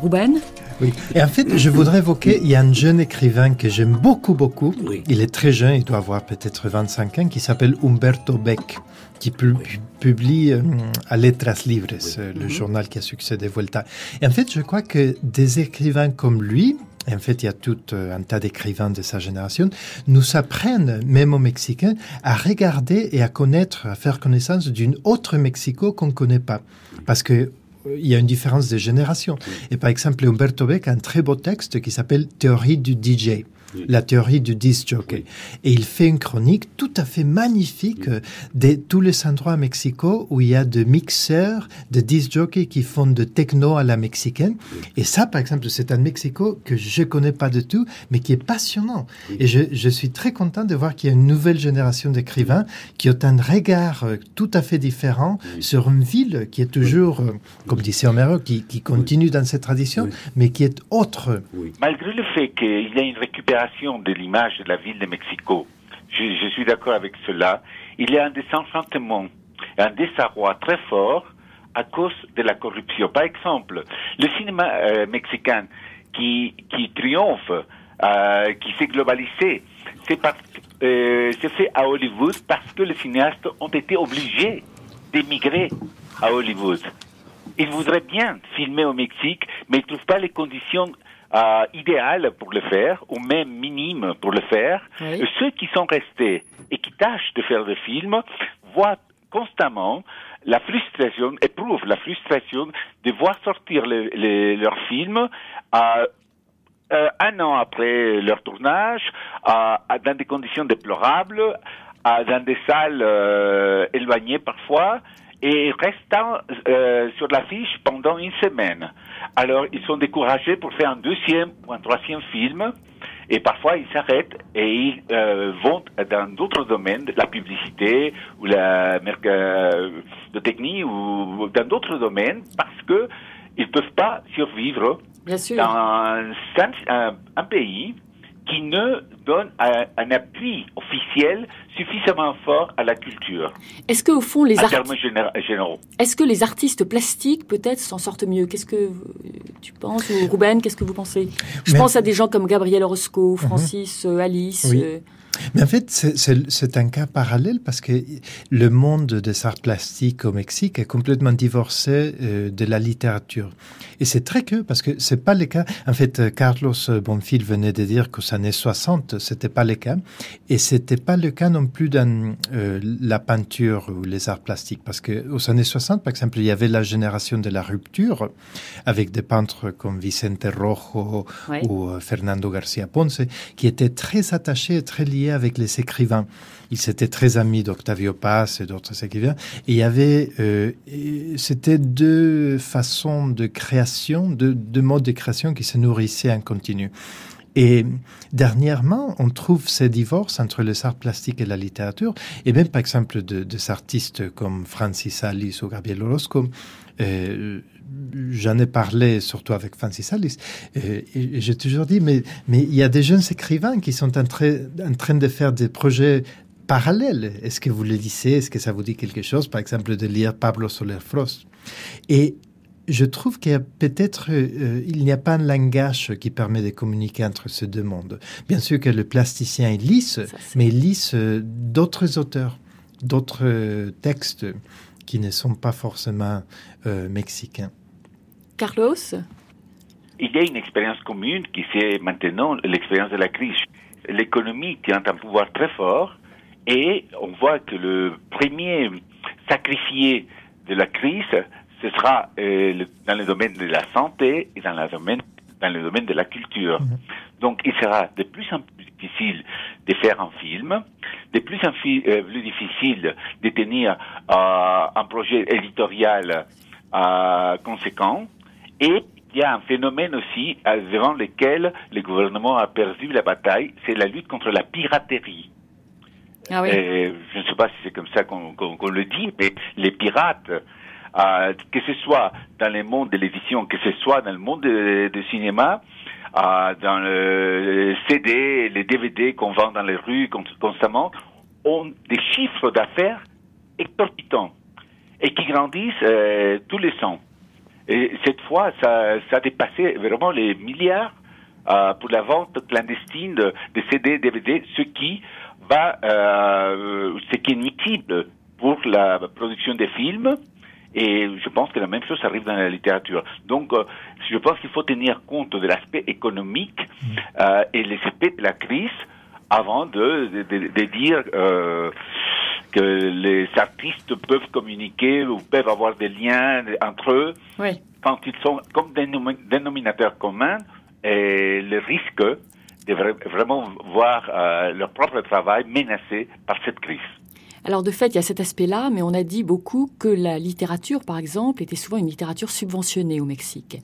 Ruben Oui. Et en fait, je voudrais évoquer, il y a un jeune écrivain que j'aime beaucoup, beaucoup. Oui. Il est très jeune, il doit avoir peut-être 25 ans, qui s'appelle Humberto Beck, qui pu- publie euh, à Letras Libres, euh, le journal qui a succédé Volta. Et en fait, je crois que des écrivains comme lui, et en fait, il y a tout euh, un tas d'écrivains de sa génération, nous apprennent, même aux Mexicains, à regarder et à connaître, à faire connaissance d'une autre Mexico qu'on ne connaît pas. Parce que il y a une différence de génération. Et par exemple, Humberto Beck a un très beau texte qui s'appelle Théorie du DJ la théorie du disc jockey. Et il fait une chronique tout à fait magnifique euh, de tous les endroits à Mexico où il y a des mixeurs, de disc jockeys qui font de techno à la mexicaine. Et ça, par exemple, c'est un Mexico que je connais pas du tout, mais qui est passionnant. Et je, je, suis très content de voir qu'il y a une nouvelle génération d'écrivains qui ont un regard euh, tout à fait différent sur une ville qui est toujours, euh, comme disait Homero, qui, qui continue dans cette tradition, mais qui est autre. Malgré le fait qu'il y a une récupération de l'image de la ville de Mexico. Je, suis d'accord avec cela. Il y a un désenchantement, un désarroi très fort à cause de la corruption. Par exemple, le cinéma euh, mexicain qui, qui triomphe, euh, qui s'est globalisé, c'est euh, fait à Hollywood parce que les cinéastes ont été obligés d'émigrer à Hollywood. Ils voudraient bien filmer au Mexique, mais ils ne trouvent pas les conditions euh, idéal pour le faire, ou même minime pour le faire. Ceux qui sont restés et qui tâchent de faire des films voient constamment la frustration, éprouvent la frustration de voir sortir leurs films euh, euh, un an après leur tournage, euh, dans des conditions déplorables, dans des salles euh, éloignées parfois, et restant euh, sur l'affiche pendant une semaine. Alors, ils sont découragés pour faire un deuxième ou un troisième film, et parfois ils s'arrêtent et ils euh, vont dans d'autres domaines, la publicité ou la euh, de technique ou dans d'autres domaines, parce que ils peuvent pas survivre Bien sûr. dans un, un, un pays qui ne donne un, un, appui officiel suffisamment fort à la culture. Est-ce que au fond les artistes généraux Est-ce que les artistes plastiques peut-être s'en sortent mieux? Qu'est-ce que tu penses? Ou Ruben Qu'est-ce que vous pensez? Je Mais... pense à des gens comme Gabriel Orozco, Francis, mm -hmm. Alice. Oui. Euh... Mais en fait, c'est un cas parallèle parce que le monde des arts plastiques au Mexique est complètement divorcé euh, de la littérature. Et c'est très que parce que c'est pas le cas. En fait, Carlos Bonfil venait de dire qu'aux années 60, c'était pas le cas. Et c'était pas le cas non plus dans euh, la peinture ou les arts plastiques. Parce que aux années 60, par exemple, il y avait la génération de la rupture avec des peintres comme Vicente Rojo ou euh, Fernando Garcia Ponce qui étaient très attachés, très liés avec les écrivains. Il s'était très ami d'Octavio Paz et d'autres écrivains. Et il y avait, euh, c'était deux façons de création, deux, deux modes de création qui se nourrissaient en continu. Et dernièrement, on trouve ces divorces entre les arts plastiques et la littérature, et même par exemple de, des artistes comme Francis Alice ou Gabriel Orozco. Euh, J'en ai parlé surtout avec Francis Alice, et, et j'ai toujours dit, mais, mais il y a des jeunes écrivains qui sont en, train, en train de faire des projets parallèles. Est-ce que vous le lisez? Est-ce que ça vous dit quelque chose? Par exemple, de lire Pablo Soler Frost. Et je trouve qu'il y a peut-être, euh, il n'y a pas un langage qui permet de communiquer entre ces deux mondes. Bien sûr que le plasticien il lisse, Ça, mais il lisse euh, d'autres auteurs, d'autres euh, textes qui ne sont pas forcément mexicains. Carlos? Il y a une expérience commune qui c'est maintenant l'expérience de la crise. L'économie tient un pouvoir très fort et on voit que le premier sacrifié de la crise, ce sera euh, le, dans le domaine de la santé et dans le domaine, dans le domaine de la culture. -hmm. Donc il sera de plus en plus difficile de faire un film, de plus en plus, euh, plus difficile de tenir euh, un projet éditorial euh, conséquent. Et il y a un phénomène aussi euh, devant lequel le gouvernement a perdu la bataille, c'est la lutte contre la piraterie. Ah oui. Et je ne sais pas si c'est comme ça qu'on qu qu le dit, mais les pirates, euh, que ce soit dans le monde de l'édition, que ce soit dans le monde du cinéma, euh, dans le CD, les DVD qu'on vend dans les rues constamment, ont des chiffres d'affaires exorbitants et qui grandissent euh, tous les ans. Et cette fois, ça, ça a dépassé vraiment les milliards euh, pour la vente clandestine de, de CD, DVD, ce qui va, euh, ce qui est nuisible pour la production des films Et je pense que la même chose arrive dans la littérature. Donc, euh, je pense qu'il faut tenir compte de l'aspect économique euh, et les aspects de la crise avant de, de, de, de dire euh, que les artistes peuvent communiquer ou peuvent avoir des liens entre eux Oui. quand ils sont comme dénomi- dénominateurs communs et le risque de vra- vraiment voir euh, leur propre travail menacé par cette crise. Alors de fait, il y a cet aspect-là, mais on a dit beaucoup que la littérature, par exemple, était souvent une littérature subventionnée au Mexique,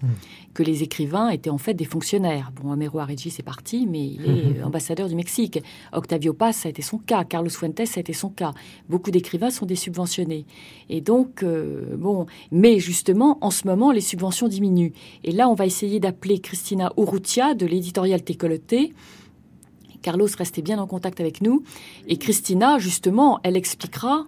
que les écrivains étaient en fait des fonctionnaires. Bon, Amero Aregis est parti, mais il est euh, ambassadeur du Mexique. Octavio Paz, ça a été son cas. Carlos Fuentes, ça a été son cas. Beaucoup d'écrivains sont des subventionnés. Et donc, euh, bon, mais justement, en ce moment, les subventions diminuent. Et là, on va essayer d'appeler Christina Urrutia de l'éditorial Técoloté. Carlos restait bien en contact avec nous. Et Christina, justement, elle expliquera,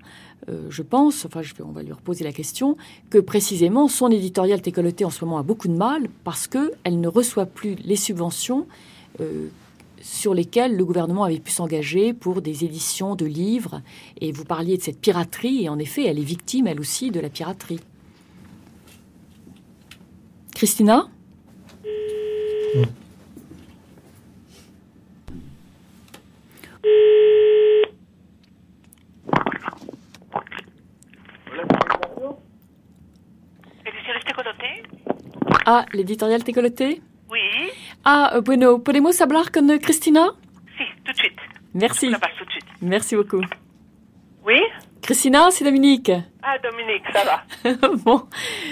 euh, je pense, enfin, on va lui reposer la question, que précisément son éditorial Técoloté en ce moment a beaucoup de mal parce qu'elle ne reçoit plus les subventions euh, sur lesquelles le gouvernement avait pu s'engager pour des éditions de livres. Et vous parliez de cette piraterie, et en effet, elle est victime, elle aussi, de la piraterie. Christina ¿Ediciones Tecolote? Ah, l'éditorial Técoloté Oui. Ah, euh, bueno, podemos hablar con Christina? Si, tout de suite. Merci. Je la passe tout de suite. Merci beaucoup. Oui? Christina, c'est Dominique. Ah, Dominique, ça va. *laughs* bon,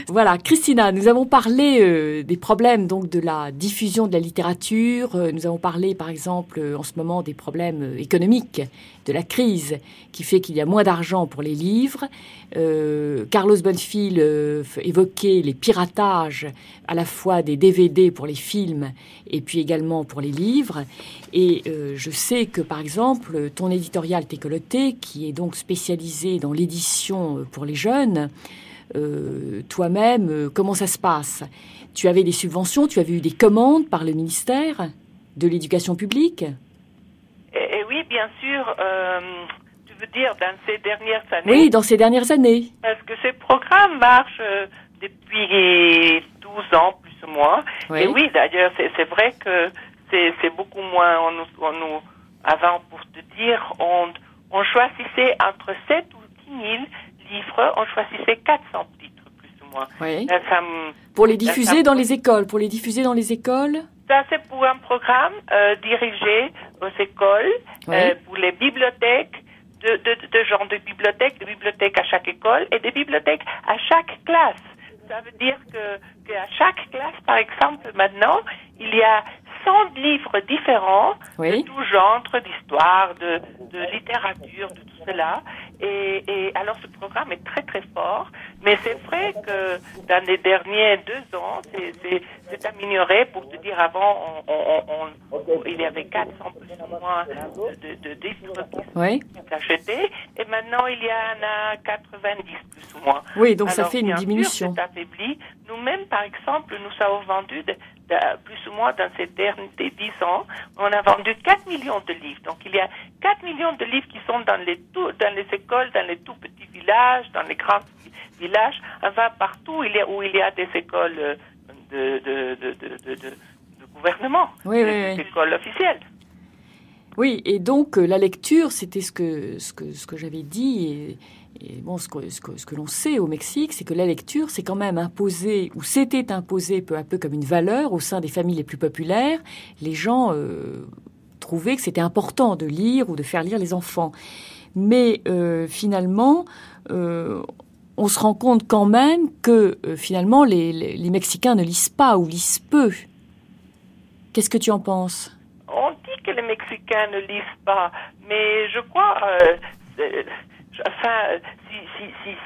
voilà, Christina, nous avons parlé euh, des problèmes donc de la diffusion de la littérature. Euh, nous avons parlé, par exemple, euh, en ce moment des problèmes économiques, de la crise qui fait qu'il y a moins d'argent pour les livres. Carlos Bonfil évoquait les piratages à la fois des DVD pour les films et puis également pour les livres. Et je sais que, par exemple, ton éditorial Técoloté, qui est donc spécialisé dans l'édition euh, pour les jeunes, euh, toi-même, euh, comment ça se passe? Tu avais des subventions, tu avais eu des commandes par le ministère de l'Éducation publique? Et, et oui, bien sûr, euh, tu veux dire dans ces dernières années Oui, dans ces dernières années. Parce que ces programmes marchent depuis 12 ans, plus ou moins. Oui. Et oui, d'ailleurs, c'est vrai que c'est c'est beaucoup moins. On nous, on nous- avant, pour te dire, on, on choisissait entre 7 ou 10 000 livres, on choisissait 400 titres, plus ou moins. Oui. Ça Pour les diffuser ça- dans les écoles, pour les diffuser dans les écoles Ça, c'est pour un programme euh, dirigé aux écoles, Oui. euh, pour les bibliothèques, de, de, de genre de bibliothèques, de bibliothèques à chaque école et des bibliothèques à chaque classe. Ça veut dire que qu'à chaque classe, par exemple, maintenant, il y a 100 livres différents Oui. de tout genre, d'histoire, de, de littérature, de tout cela. Et, et alors ce programme est très très fort, mais c'est vrai que dans les derniers deux ans, c'est- amélioré. Pour te dire, avant, on, on- on- il y avait 400 plus ou moins de, de, de livres qui Oui. achetés, et maintenant il y en a 90 plus ou moins. Oui, donc ça fait une sûr, diminution. c'est affaibli. Nous-mêmes, par exemple, nous avons vendu, de- de- plus ou moins dans ces derniers 10 ans, on a vendu 4 millions de livres. Donc il y a 4 millions de livres qui sont dans les, tout, dans les écoles, dans les tout petits villages, dans les grands villages, enfin partout il y a, où il y a des écoles euh, de, de, de, de, de, gouvernement, Oui, des, oui, des oui. écoles officielles. Oui, et donc euh, la lecture, c'était ce que, ce que, ce que j'avais dit, et, bon, ce que, ce que, ce que l'on sait au Mexique, c'est que la lecture, c'est quand même imposé, ou s'était imposé peu à peu comme une valeur au sein des familles les plus populaires. Les gens euh, trouvaient que c'était important de lire ou de faire lire les enfants. Mais euh, finalement, on se rend compte quand même que finalement, les, les, les Mexicains ne lisent pas ou lisent peu. Qu'est-ce que tu en penses? Que les Mexicains ne lisent pas, mais je crois, euh, c'est- enfin, si, si- si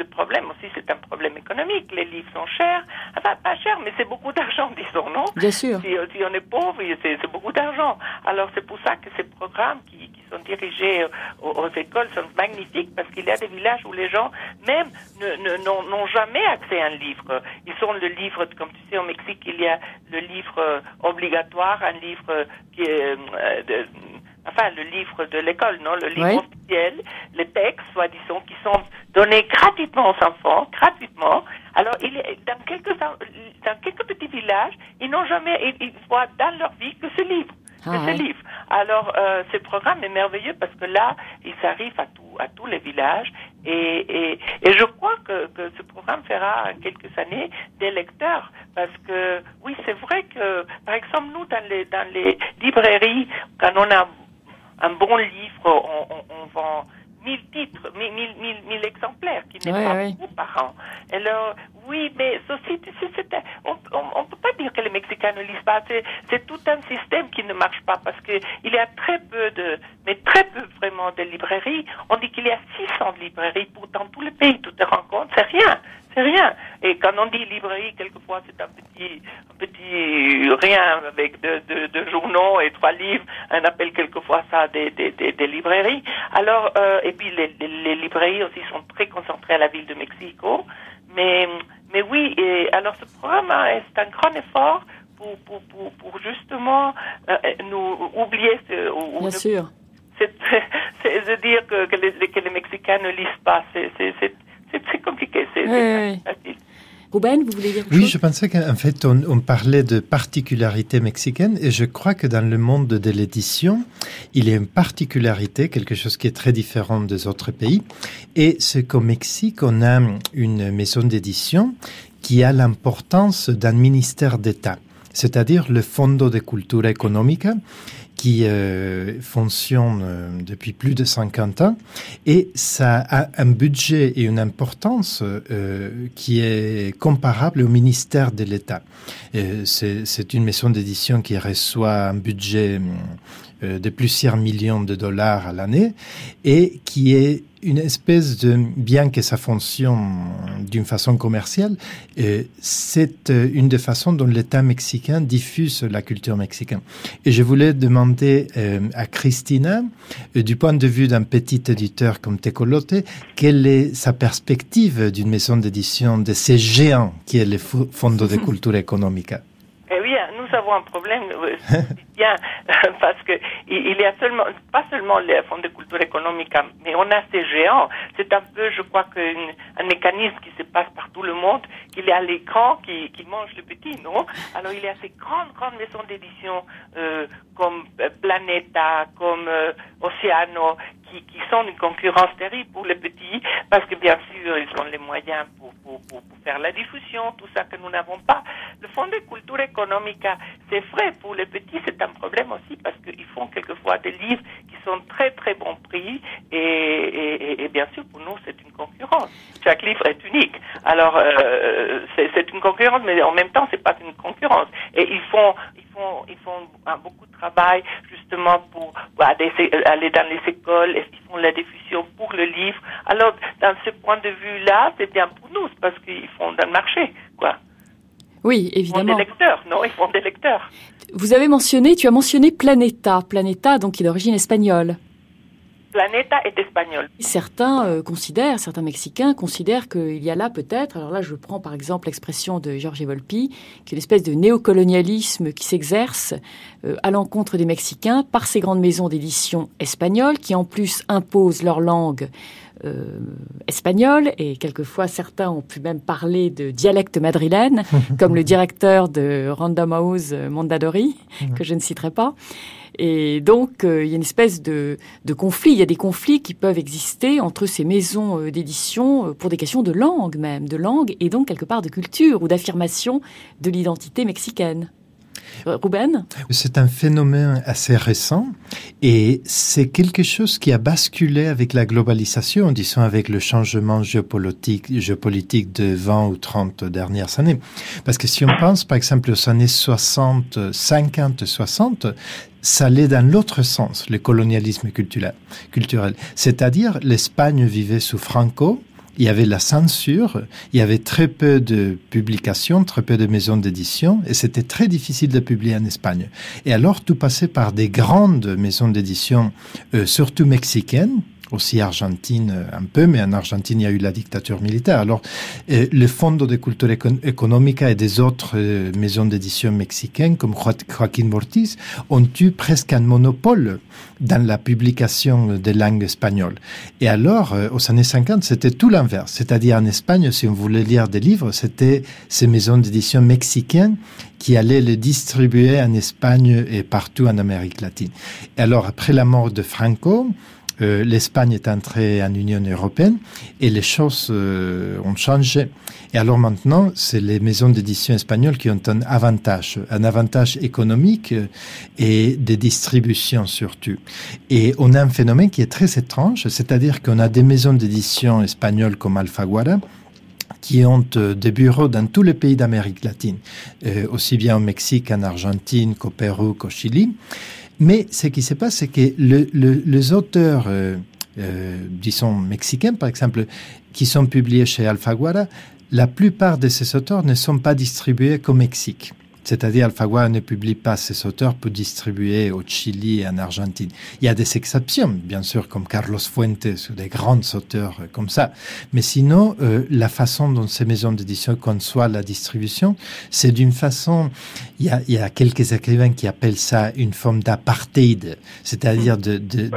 le problème aussi, c'est un problème économique. Les livres sont chers, enfin pas chers, mais c'est beaucoup d'argent, *laughs* disons, non? Bien sûr. si, si on est pauvre, c'est beaucoup d'argent. Alors c'est pour ça que ces programmes qui, qui sont dirigés aux, aux écoles sont magnifiques parce qu'il y a des villages où les gens même n'ont jamais accès à un livre. Ils ont le livre, comme tu sais au Mexique, il y a le livre euh, obligatoire, un livre qui est euh, de- enfin le livre de l'école, non, le livre Ouais. officiel, les textes, soi-disant, qui sont donnés gratuitement aux enfants, gratuitement. Alors, il dans quelques dans quelques petits villages, ils n'ont jamais, ils, ils voient dans leur vie que ce livre, que Ah, ce ouais. livre. Alors, euh, ce programme est merveilleux parce que là, il s'arrive à tout, à tous les villages et, et, et je crois que, que ce programme fera en quelques années des lecteurs parce que oui, c'est vrai que par exemple nous dans les dans les librairies quand on a un bon livre, on, on, on vend 1000 titres, 1000, 1000, 1000, 1000 exemplaires, qui n'est Ouais, pas ouais. beaucoup par an. Alors, oui, mais ceci, on on- on peut pas dire que les Mexicains ne lisent pas. C'est tout un système qui ne marche pas parce que il y a très peu de, mais très peu vraiment de librairies. On dit qu'il y a 600 librairies pour dans tout le pays. Compte C'est rien. C'est rien. Quand on dit librairie, quelquefois c'est un petit, un petit rien avec deux de, de journaux et trois livres. On appelle quelquefois ça des, des, des, des librairies. Alors, euh, et puis les, les, les librairies aussi sont très concentrées à la ville de Mexico. Mais, mais oui, et alors ce programme c'est un grand effort pour, pour, pour, pour justement euh, nous oublier ce, ou- ou Bien ne sûr. c'est *laughs* de dire que, que, les, que les Mexicains ne lisent pas. C'est très compliqué. C'est. Ruben, vous voulez dire quelque Oui, je pensais qu'en fait, on, on parlait de particularités mexicaines et je crois que dans le monde de l'édition, il y a une particularité, quelque chose qui est très différent des autres pays. Et c'est qu'au Mexique, on a une maison d'édition qui a l'importance d'un ministère d'État, c'est-à-dire le Fondo de Cultura Económica, qui euh, fonctionne euh, depuis plus de 50 ans et ça a un budget et une importance euh, qui est comparable au ministère de l'État. Euh, C'est une maison d'édition qui reçoit un budget euh, de plusieurs millions de dollars à l'année et qui est une espèce de, bien que ça fonctionne d'une façon commerciale, euh, c'est euh, une des façons dont l'État mexicain diffuse la culture mexicaine. Et je voulais demander euh, à Christina, euh, du point de vue d'un petit éditeur comme Tecolote, quelle est sa perspective d'une maison d'édition de ces géants qui est le Fondo de *laughs* Cultura Económica? Eh oui, nous avons un problème, euh, *laughs* *laughs* parce que il y a pas seulement les fonds de culture économique, mais on a ces géants. C'est un peu, je crois, qu'un un mécanisme qui se passe par tout le monde, qu'il y a les grands qui, qui mangent les petits, non? Alors il y a ces grandes, grandes maisons d'édition euh, comme euh, Planeta, comme euh, Oceano, qui, sont une concurrence terrible pour les petits, parce que bien sûr, ils ont les moyens pour, faire la diffusion, tout ça que nous n'avons pas. Le Fonds de culture économique, c'est vrai, pour les petits, c'est problème aussi, parce qu'ils font quelquefois des livres qui sont très, très bon prix, et, et, et- et bien sûr, pour nous, c'est une concurrence. Chaque livre est unique. Alors, euh, c'est une concurrence, mais en même temps, c'est pas une concurrence. Et ils font, ils font, ils font beaucoup de travail, justement, pour, pour aller, aller dans les écoles, et ils font la diffusion pour le livre. Alors, dans ce point de vue-là, c'est bien pour nous, parce qu'ils font dans le marché, quoi. Oui, Ils font évidemment. des lecteurs, non Ils font des lecteurs. Vous avez mentionné, tu as mentionné Planeta. Planeta, donc, qui est d'origine espagnole. Planeta est espagnol. Certains euh, considèrent, certains Mexicains considèrent qu'il y a là peut-être, alors là je prends par exemple l'expression de Georges Volpi, qu'il y a une espèce de néocolonialisme qui s'exerce euh, à l'encontre des Mexicains par ces grandes maisons d'édition espagnoles qui en plus imposent leur langue euh, espagnole et quelquefois certains ont pu même parler de dialecte madrilène, *laughs* comme le directeur de Random House euh, Mondadori, que je ne citerai pas. Et donc, euh, il y a une espèce de, de conflit. Il y a des conflits qui peuvent exister entre ces maisons euh, d'édition pour des questions de langue même, de langue et donc quelque part de culture ou d'affirmation de l'identité mexicaine. Euh, C'est un phénomène assez récent et c'est quelque chose qui a basculé avec la globalisation, disons avec le changement géopolitique, géopolitique de 20 ou 30 dernières années. Parce que si on pense par exemple aux années 60, 50, 60, ça allait dans l'autre sens, le colonialisme culturel. culturel. C'est-à-dire l'Espagne vivait sous Franco, il y avait la censure, il y avait très peu de publications, très peu de maisons d'édition, et c'était très difficile de publier en Espagne. Et alors tout passait par des grandes maisons d'édition, euh, surtout mexicaines, aussi Argentine un peu, mais en Argentine, il y a eu la dictature militaire. Alors, le Fondo de Cultura Económica et des autres maisons d'édition mexicaines, comme Joaquín Mortis, ont eu presque un monopole dans la publication des langues espagnoles. Et alors, aux années 50, c'était tout l'inverse. C'est-à-dire, en Espagne, si on voulait lire des livres, c'était ces maisons d'édition mexicaines qui allaient les distribuer en Espagne et partout en Amérique latine. Et alors, après la mort de Franco, euh, l'Espagne est entrée en Union européenne et les choses euh, ont changé. Et alors maintenant, c'est les maisons d'édition espagnoles qui ont un avantage, un avantage économique euh, et de distribution surtout. Et on a un phénomène qui est très étrange, c'est-à-dire qu'on a des maisons d'édition espagnoles comme Alfaguara, qui ont des bureaux dans tous les pays d'Amérique latine, aussi bien au Mexique, en Argentine qu'au Pérou, qu'au Chili. Mais ce qui se passe, c'est que le, les auteurs, euh, euh, disons mexicains par exemple, qui sont publiés chez Alfaguara, la plupart de ces auteurs ne sont pas distribués qu'au Mexique. C'est-à-dire, Alfaguara ne publie pas ses auteurs pour distribuer au Chili et en Argentine. Il y a des exceptions, bien sûr, comme Carlos Fuentes ou des grands auteurs comme ça. Mais sinon, euh, la façon dont ces maisons d'édition conçoivent la distribution, c'est d'une façon, il y, a, il y a quelques écrivains qui appellent ça une forme d'apartheid, c'est-à-dire de, de,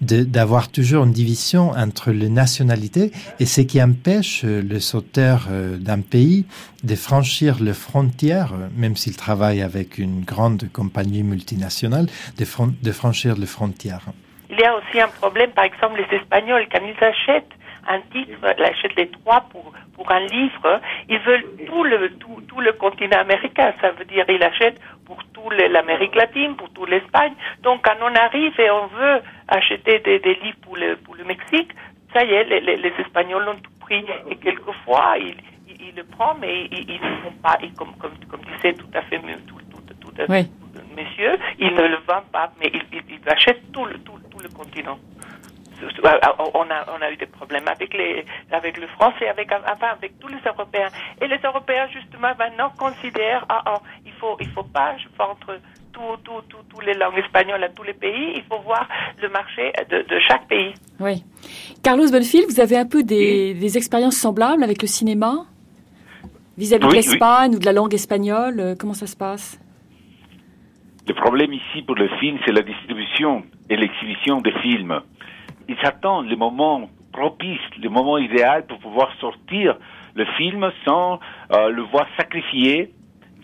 de, d'avoir toujours une division entre les nationalités et ce qui empêche les auteurs euh, d'un pays de franchir les frontières, même s'ils travaillent avec une grande compagnie multinationale, de, franchir les frontières. Il y a aussi un problème, par exemple, les Espagnols, quand ils achètent un titre, ils achètent les droits pour, pour un livre, ils veulent tout le, tout, tout le continent américain. Ça veut dire qu'ils achètent pour toute l'Amérique latine, pour toute l'Espagne. Donc, quand on arrive et on veut acheter des, des livres pour le, pour le Mexique, ça y est, les, les, les Espagnols l'ont tout pris. Et quelquefois, ils, il le prend, mais ils, ne pas, et comme, comme, comme disait tout à fait, tout, tout, tout, oui. messieurs, ils ne le vendent pas, mais ils, ils, achètent tout le, tout, tout le continent. On a, on a eu des problèmes avec, les, avec le français, avec, enfin, avec tous les Européens. Et les Européens, justement, maintenant considèrent, ah, ah il faut, il faut pas vendre toutes tout, tout, tout, les langues espagnoles à tous les pays, il faut voir le marché de, de chaque pays. Oui. Carlos Bonfil, vous avez un peu des, des expériences semblables avec le cinéma? Vis-à-vis de l'Espagne ou de la langue espagnole, euh, comment ça se passe? Le problème ici pour le film, c'est la distribution et l'exhibition des films. Ils attendent le moment propice, le moment idéal pour pouvoir sortir le film sans euh, le voir sacrifié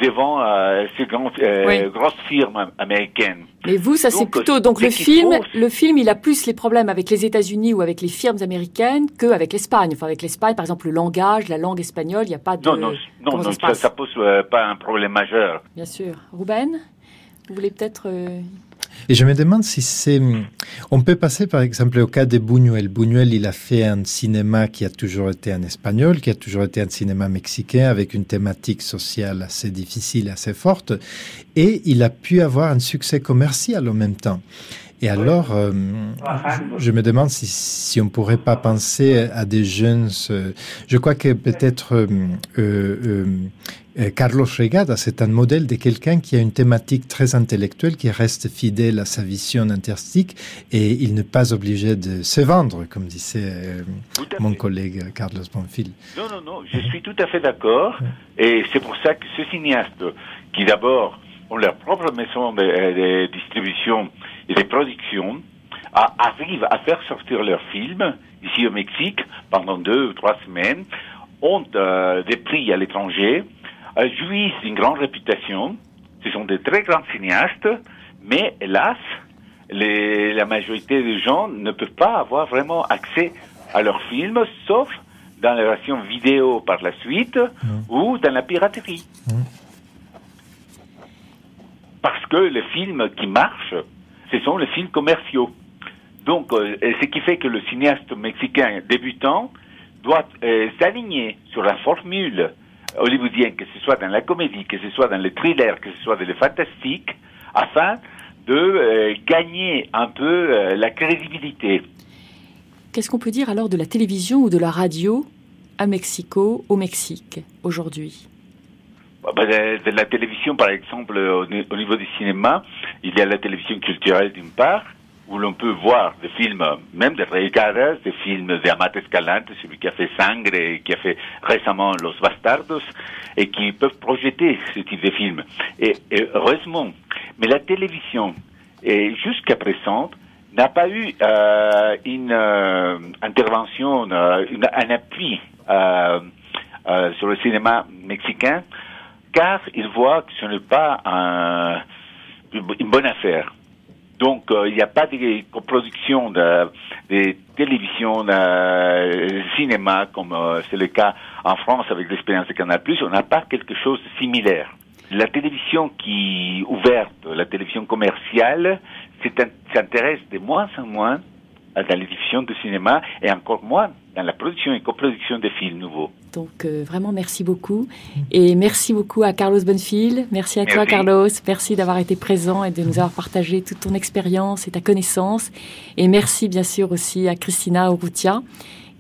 devant euh, ces grandes, euh, grosses firmes américaines. Mais vous, ça c'est plutôt donc le film. Le film, il a plus les problèmes avec les États-Unis ou avec les firmes américaines qu'avec l'Espagne. Enfin, avec l'Espagne, par exemple, le langage, la langue espagnole, il n'y a pas de. Non, non, non, ça, ça, pose euh, pas un problème majeur. Bien sûr, Ruben, vous voulez peut-être. Et je me demande si c'est... On peut passer par exemple au cas de Buñuel. Buñuel, il a fait un cinéma qui a toujours été en espagnol, qui a toujours été un cinéma mexicain avec une thématique sociale assez difficile, assez forte. Et il a pu avoir un succès commercial en même temps. Et alors, euh, je me demande si, si on pourrait pas penser à des jeunes. Euh, je crois que peut-être euh, Carlos Regada, c'est un modèle de quelqu'un qui a une thématique très intellectuelle, qui reste fidèle à sa vision artistique et il n'est pas obligé de se vendre, comme disait mon collègue Carlos Bonfil. Non, non, non, je suis tout à fait d'accord. Et c'est pour ça que ce cinéaste, qui d'abord ont leur propre maison de, de distribution, les productions arrivent à faire sortir leurs films ici au Mexique pendant deux ou trois semaines, ont euh, des prix à l'étranger, euh, jouissent d'une grande réputation. Ce sont des très grands cinéastes, mais hélas, les, la majorité des gens ne peuvent pas avoir vraiment accès à leurs films, sauf dans la version vidéo par la suite mmh. ou dans la piraterie. Mmh. Parce que les films qui marchent, ce sont les films commerciaux. Donc, euh, ce qui fait que le cinéaste mexicain débutant doit euh, s'aligner sur la formule hollywoodienne, que ce soit dans la comédie, que ce soit dans le thriller, que ce soit dans le fantastique, afin de euh, gagner un peu la crédibilité. Qu'est-ce qu'on peut dire alors de la télévision ou de la radio à Mexico, au Mexique, aujourd'hui? De, la télévision, par exemple, au, niveau du cinéma, il y a la télévision culturelle d'une part, où l'on peut voir des films, même de Regadas, des films d'Amat Escalante, celui qui a fait Sangre et qui a fait récemment Los Bastardos, et qui peuvent projeter ce type de films. Et, et heureusement, mais la télévision, jusqu'à présent, n'a pas eu euh, une euh, intervention, euh, une- un appui euh, euh, sur le cinéma mexicain, car ils voient que ce n'est pas un- une bonne affaire. Donc, euh, il n'y a pas de coproduction de, de télévision, de cinéma, comme euh, c'est le cas en France avec l'expérience de Canal+. On n'a pas quelque chose de similaire. La télévision qui ouverte, la télévision commerciale, s'intéresse de moins en moins à la diffusion de cinéma et encore moins dans la production et coproduction de films nouveaux. Donc euh, vraiment merci beaucoup et merci beaucoup à Carlos Bonfil. Merci à toi. Carlos. Merci d'avoir été présent et de nous avoir partagé toute ton expérience et ta connaissance. Et merci bien sûr aussi à Christina Urrutia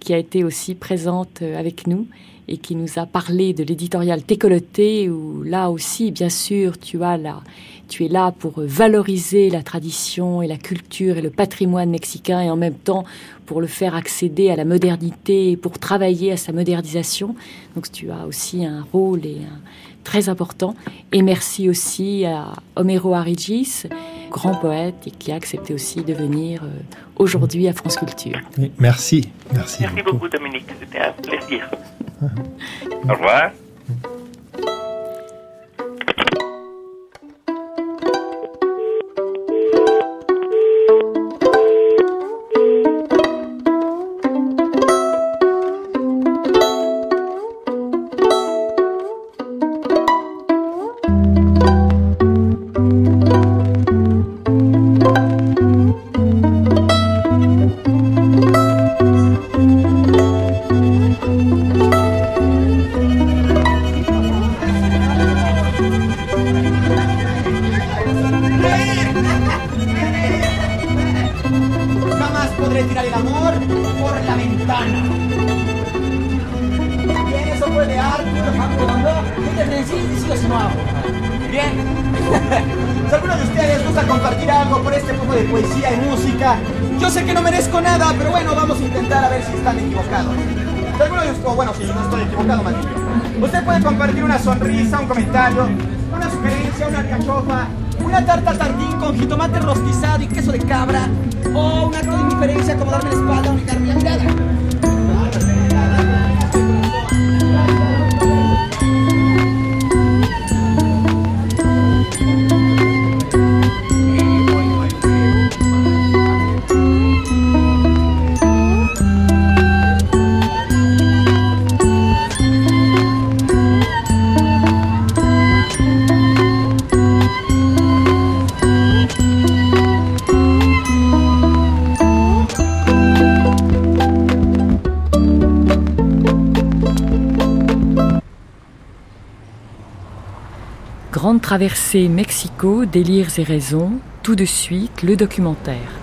qui a été aussi présente euh, avec nous et qui nous a parlé de l'éditorial Técoloté où là aussi bien sûr tu as tu es là pour valoriser la tradition et la culture et le patrimoine mexicain et en même temps pour le faire accéder à la modernité et pour travailler à sa modernisation. Donc tu as aussi un rôle et un- très important. Et merci aussi à Homero Arigis, grand poète et qui a accepté aussi de venir euh, aujourd'hui à France Culture. Oui, merci, merci, Merci beaucoup, Dominique. C'était un plaisir. *laughs* Au revoir. Traversée Mexico, délires et raisons, tout de suite le documentaire.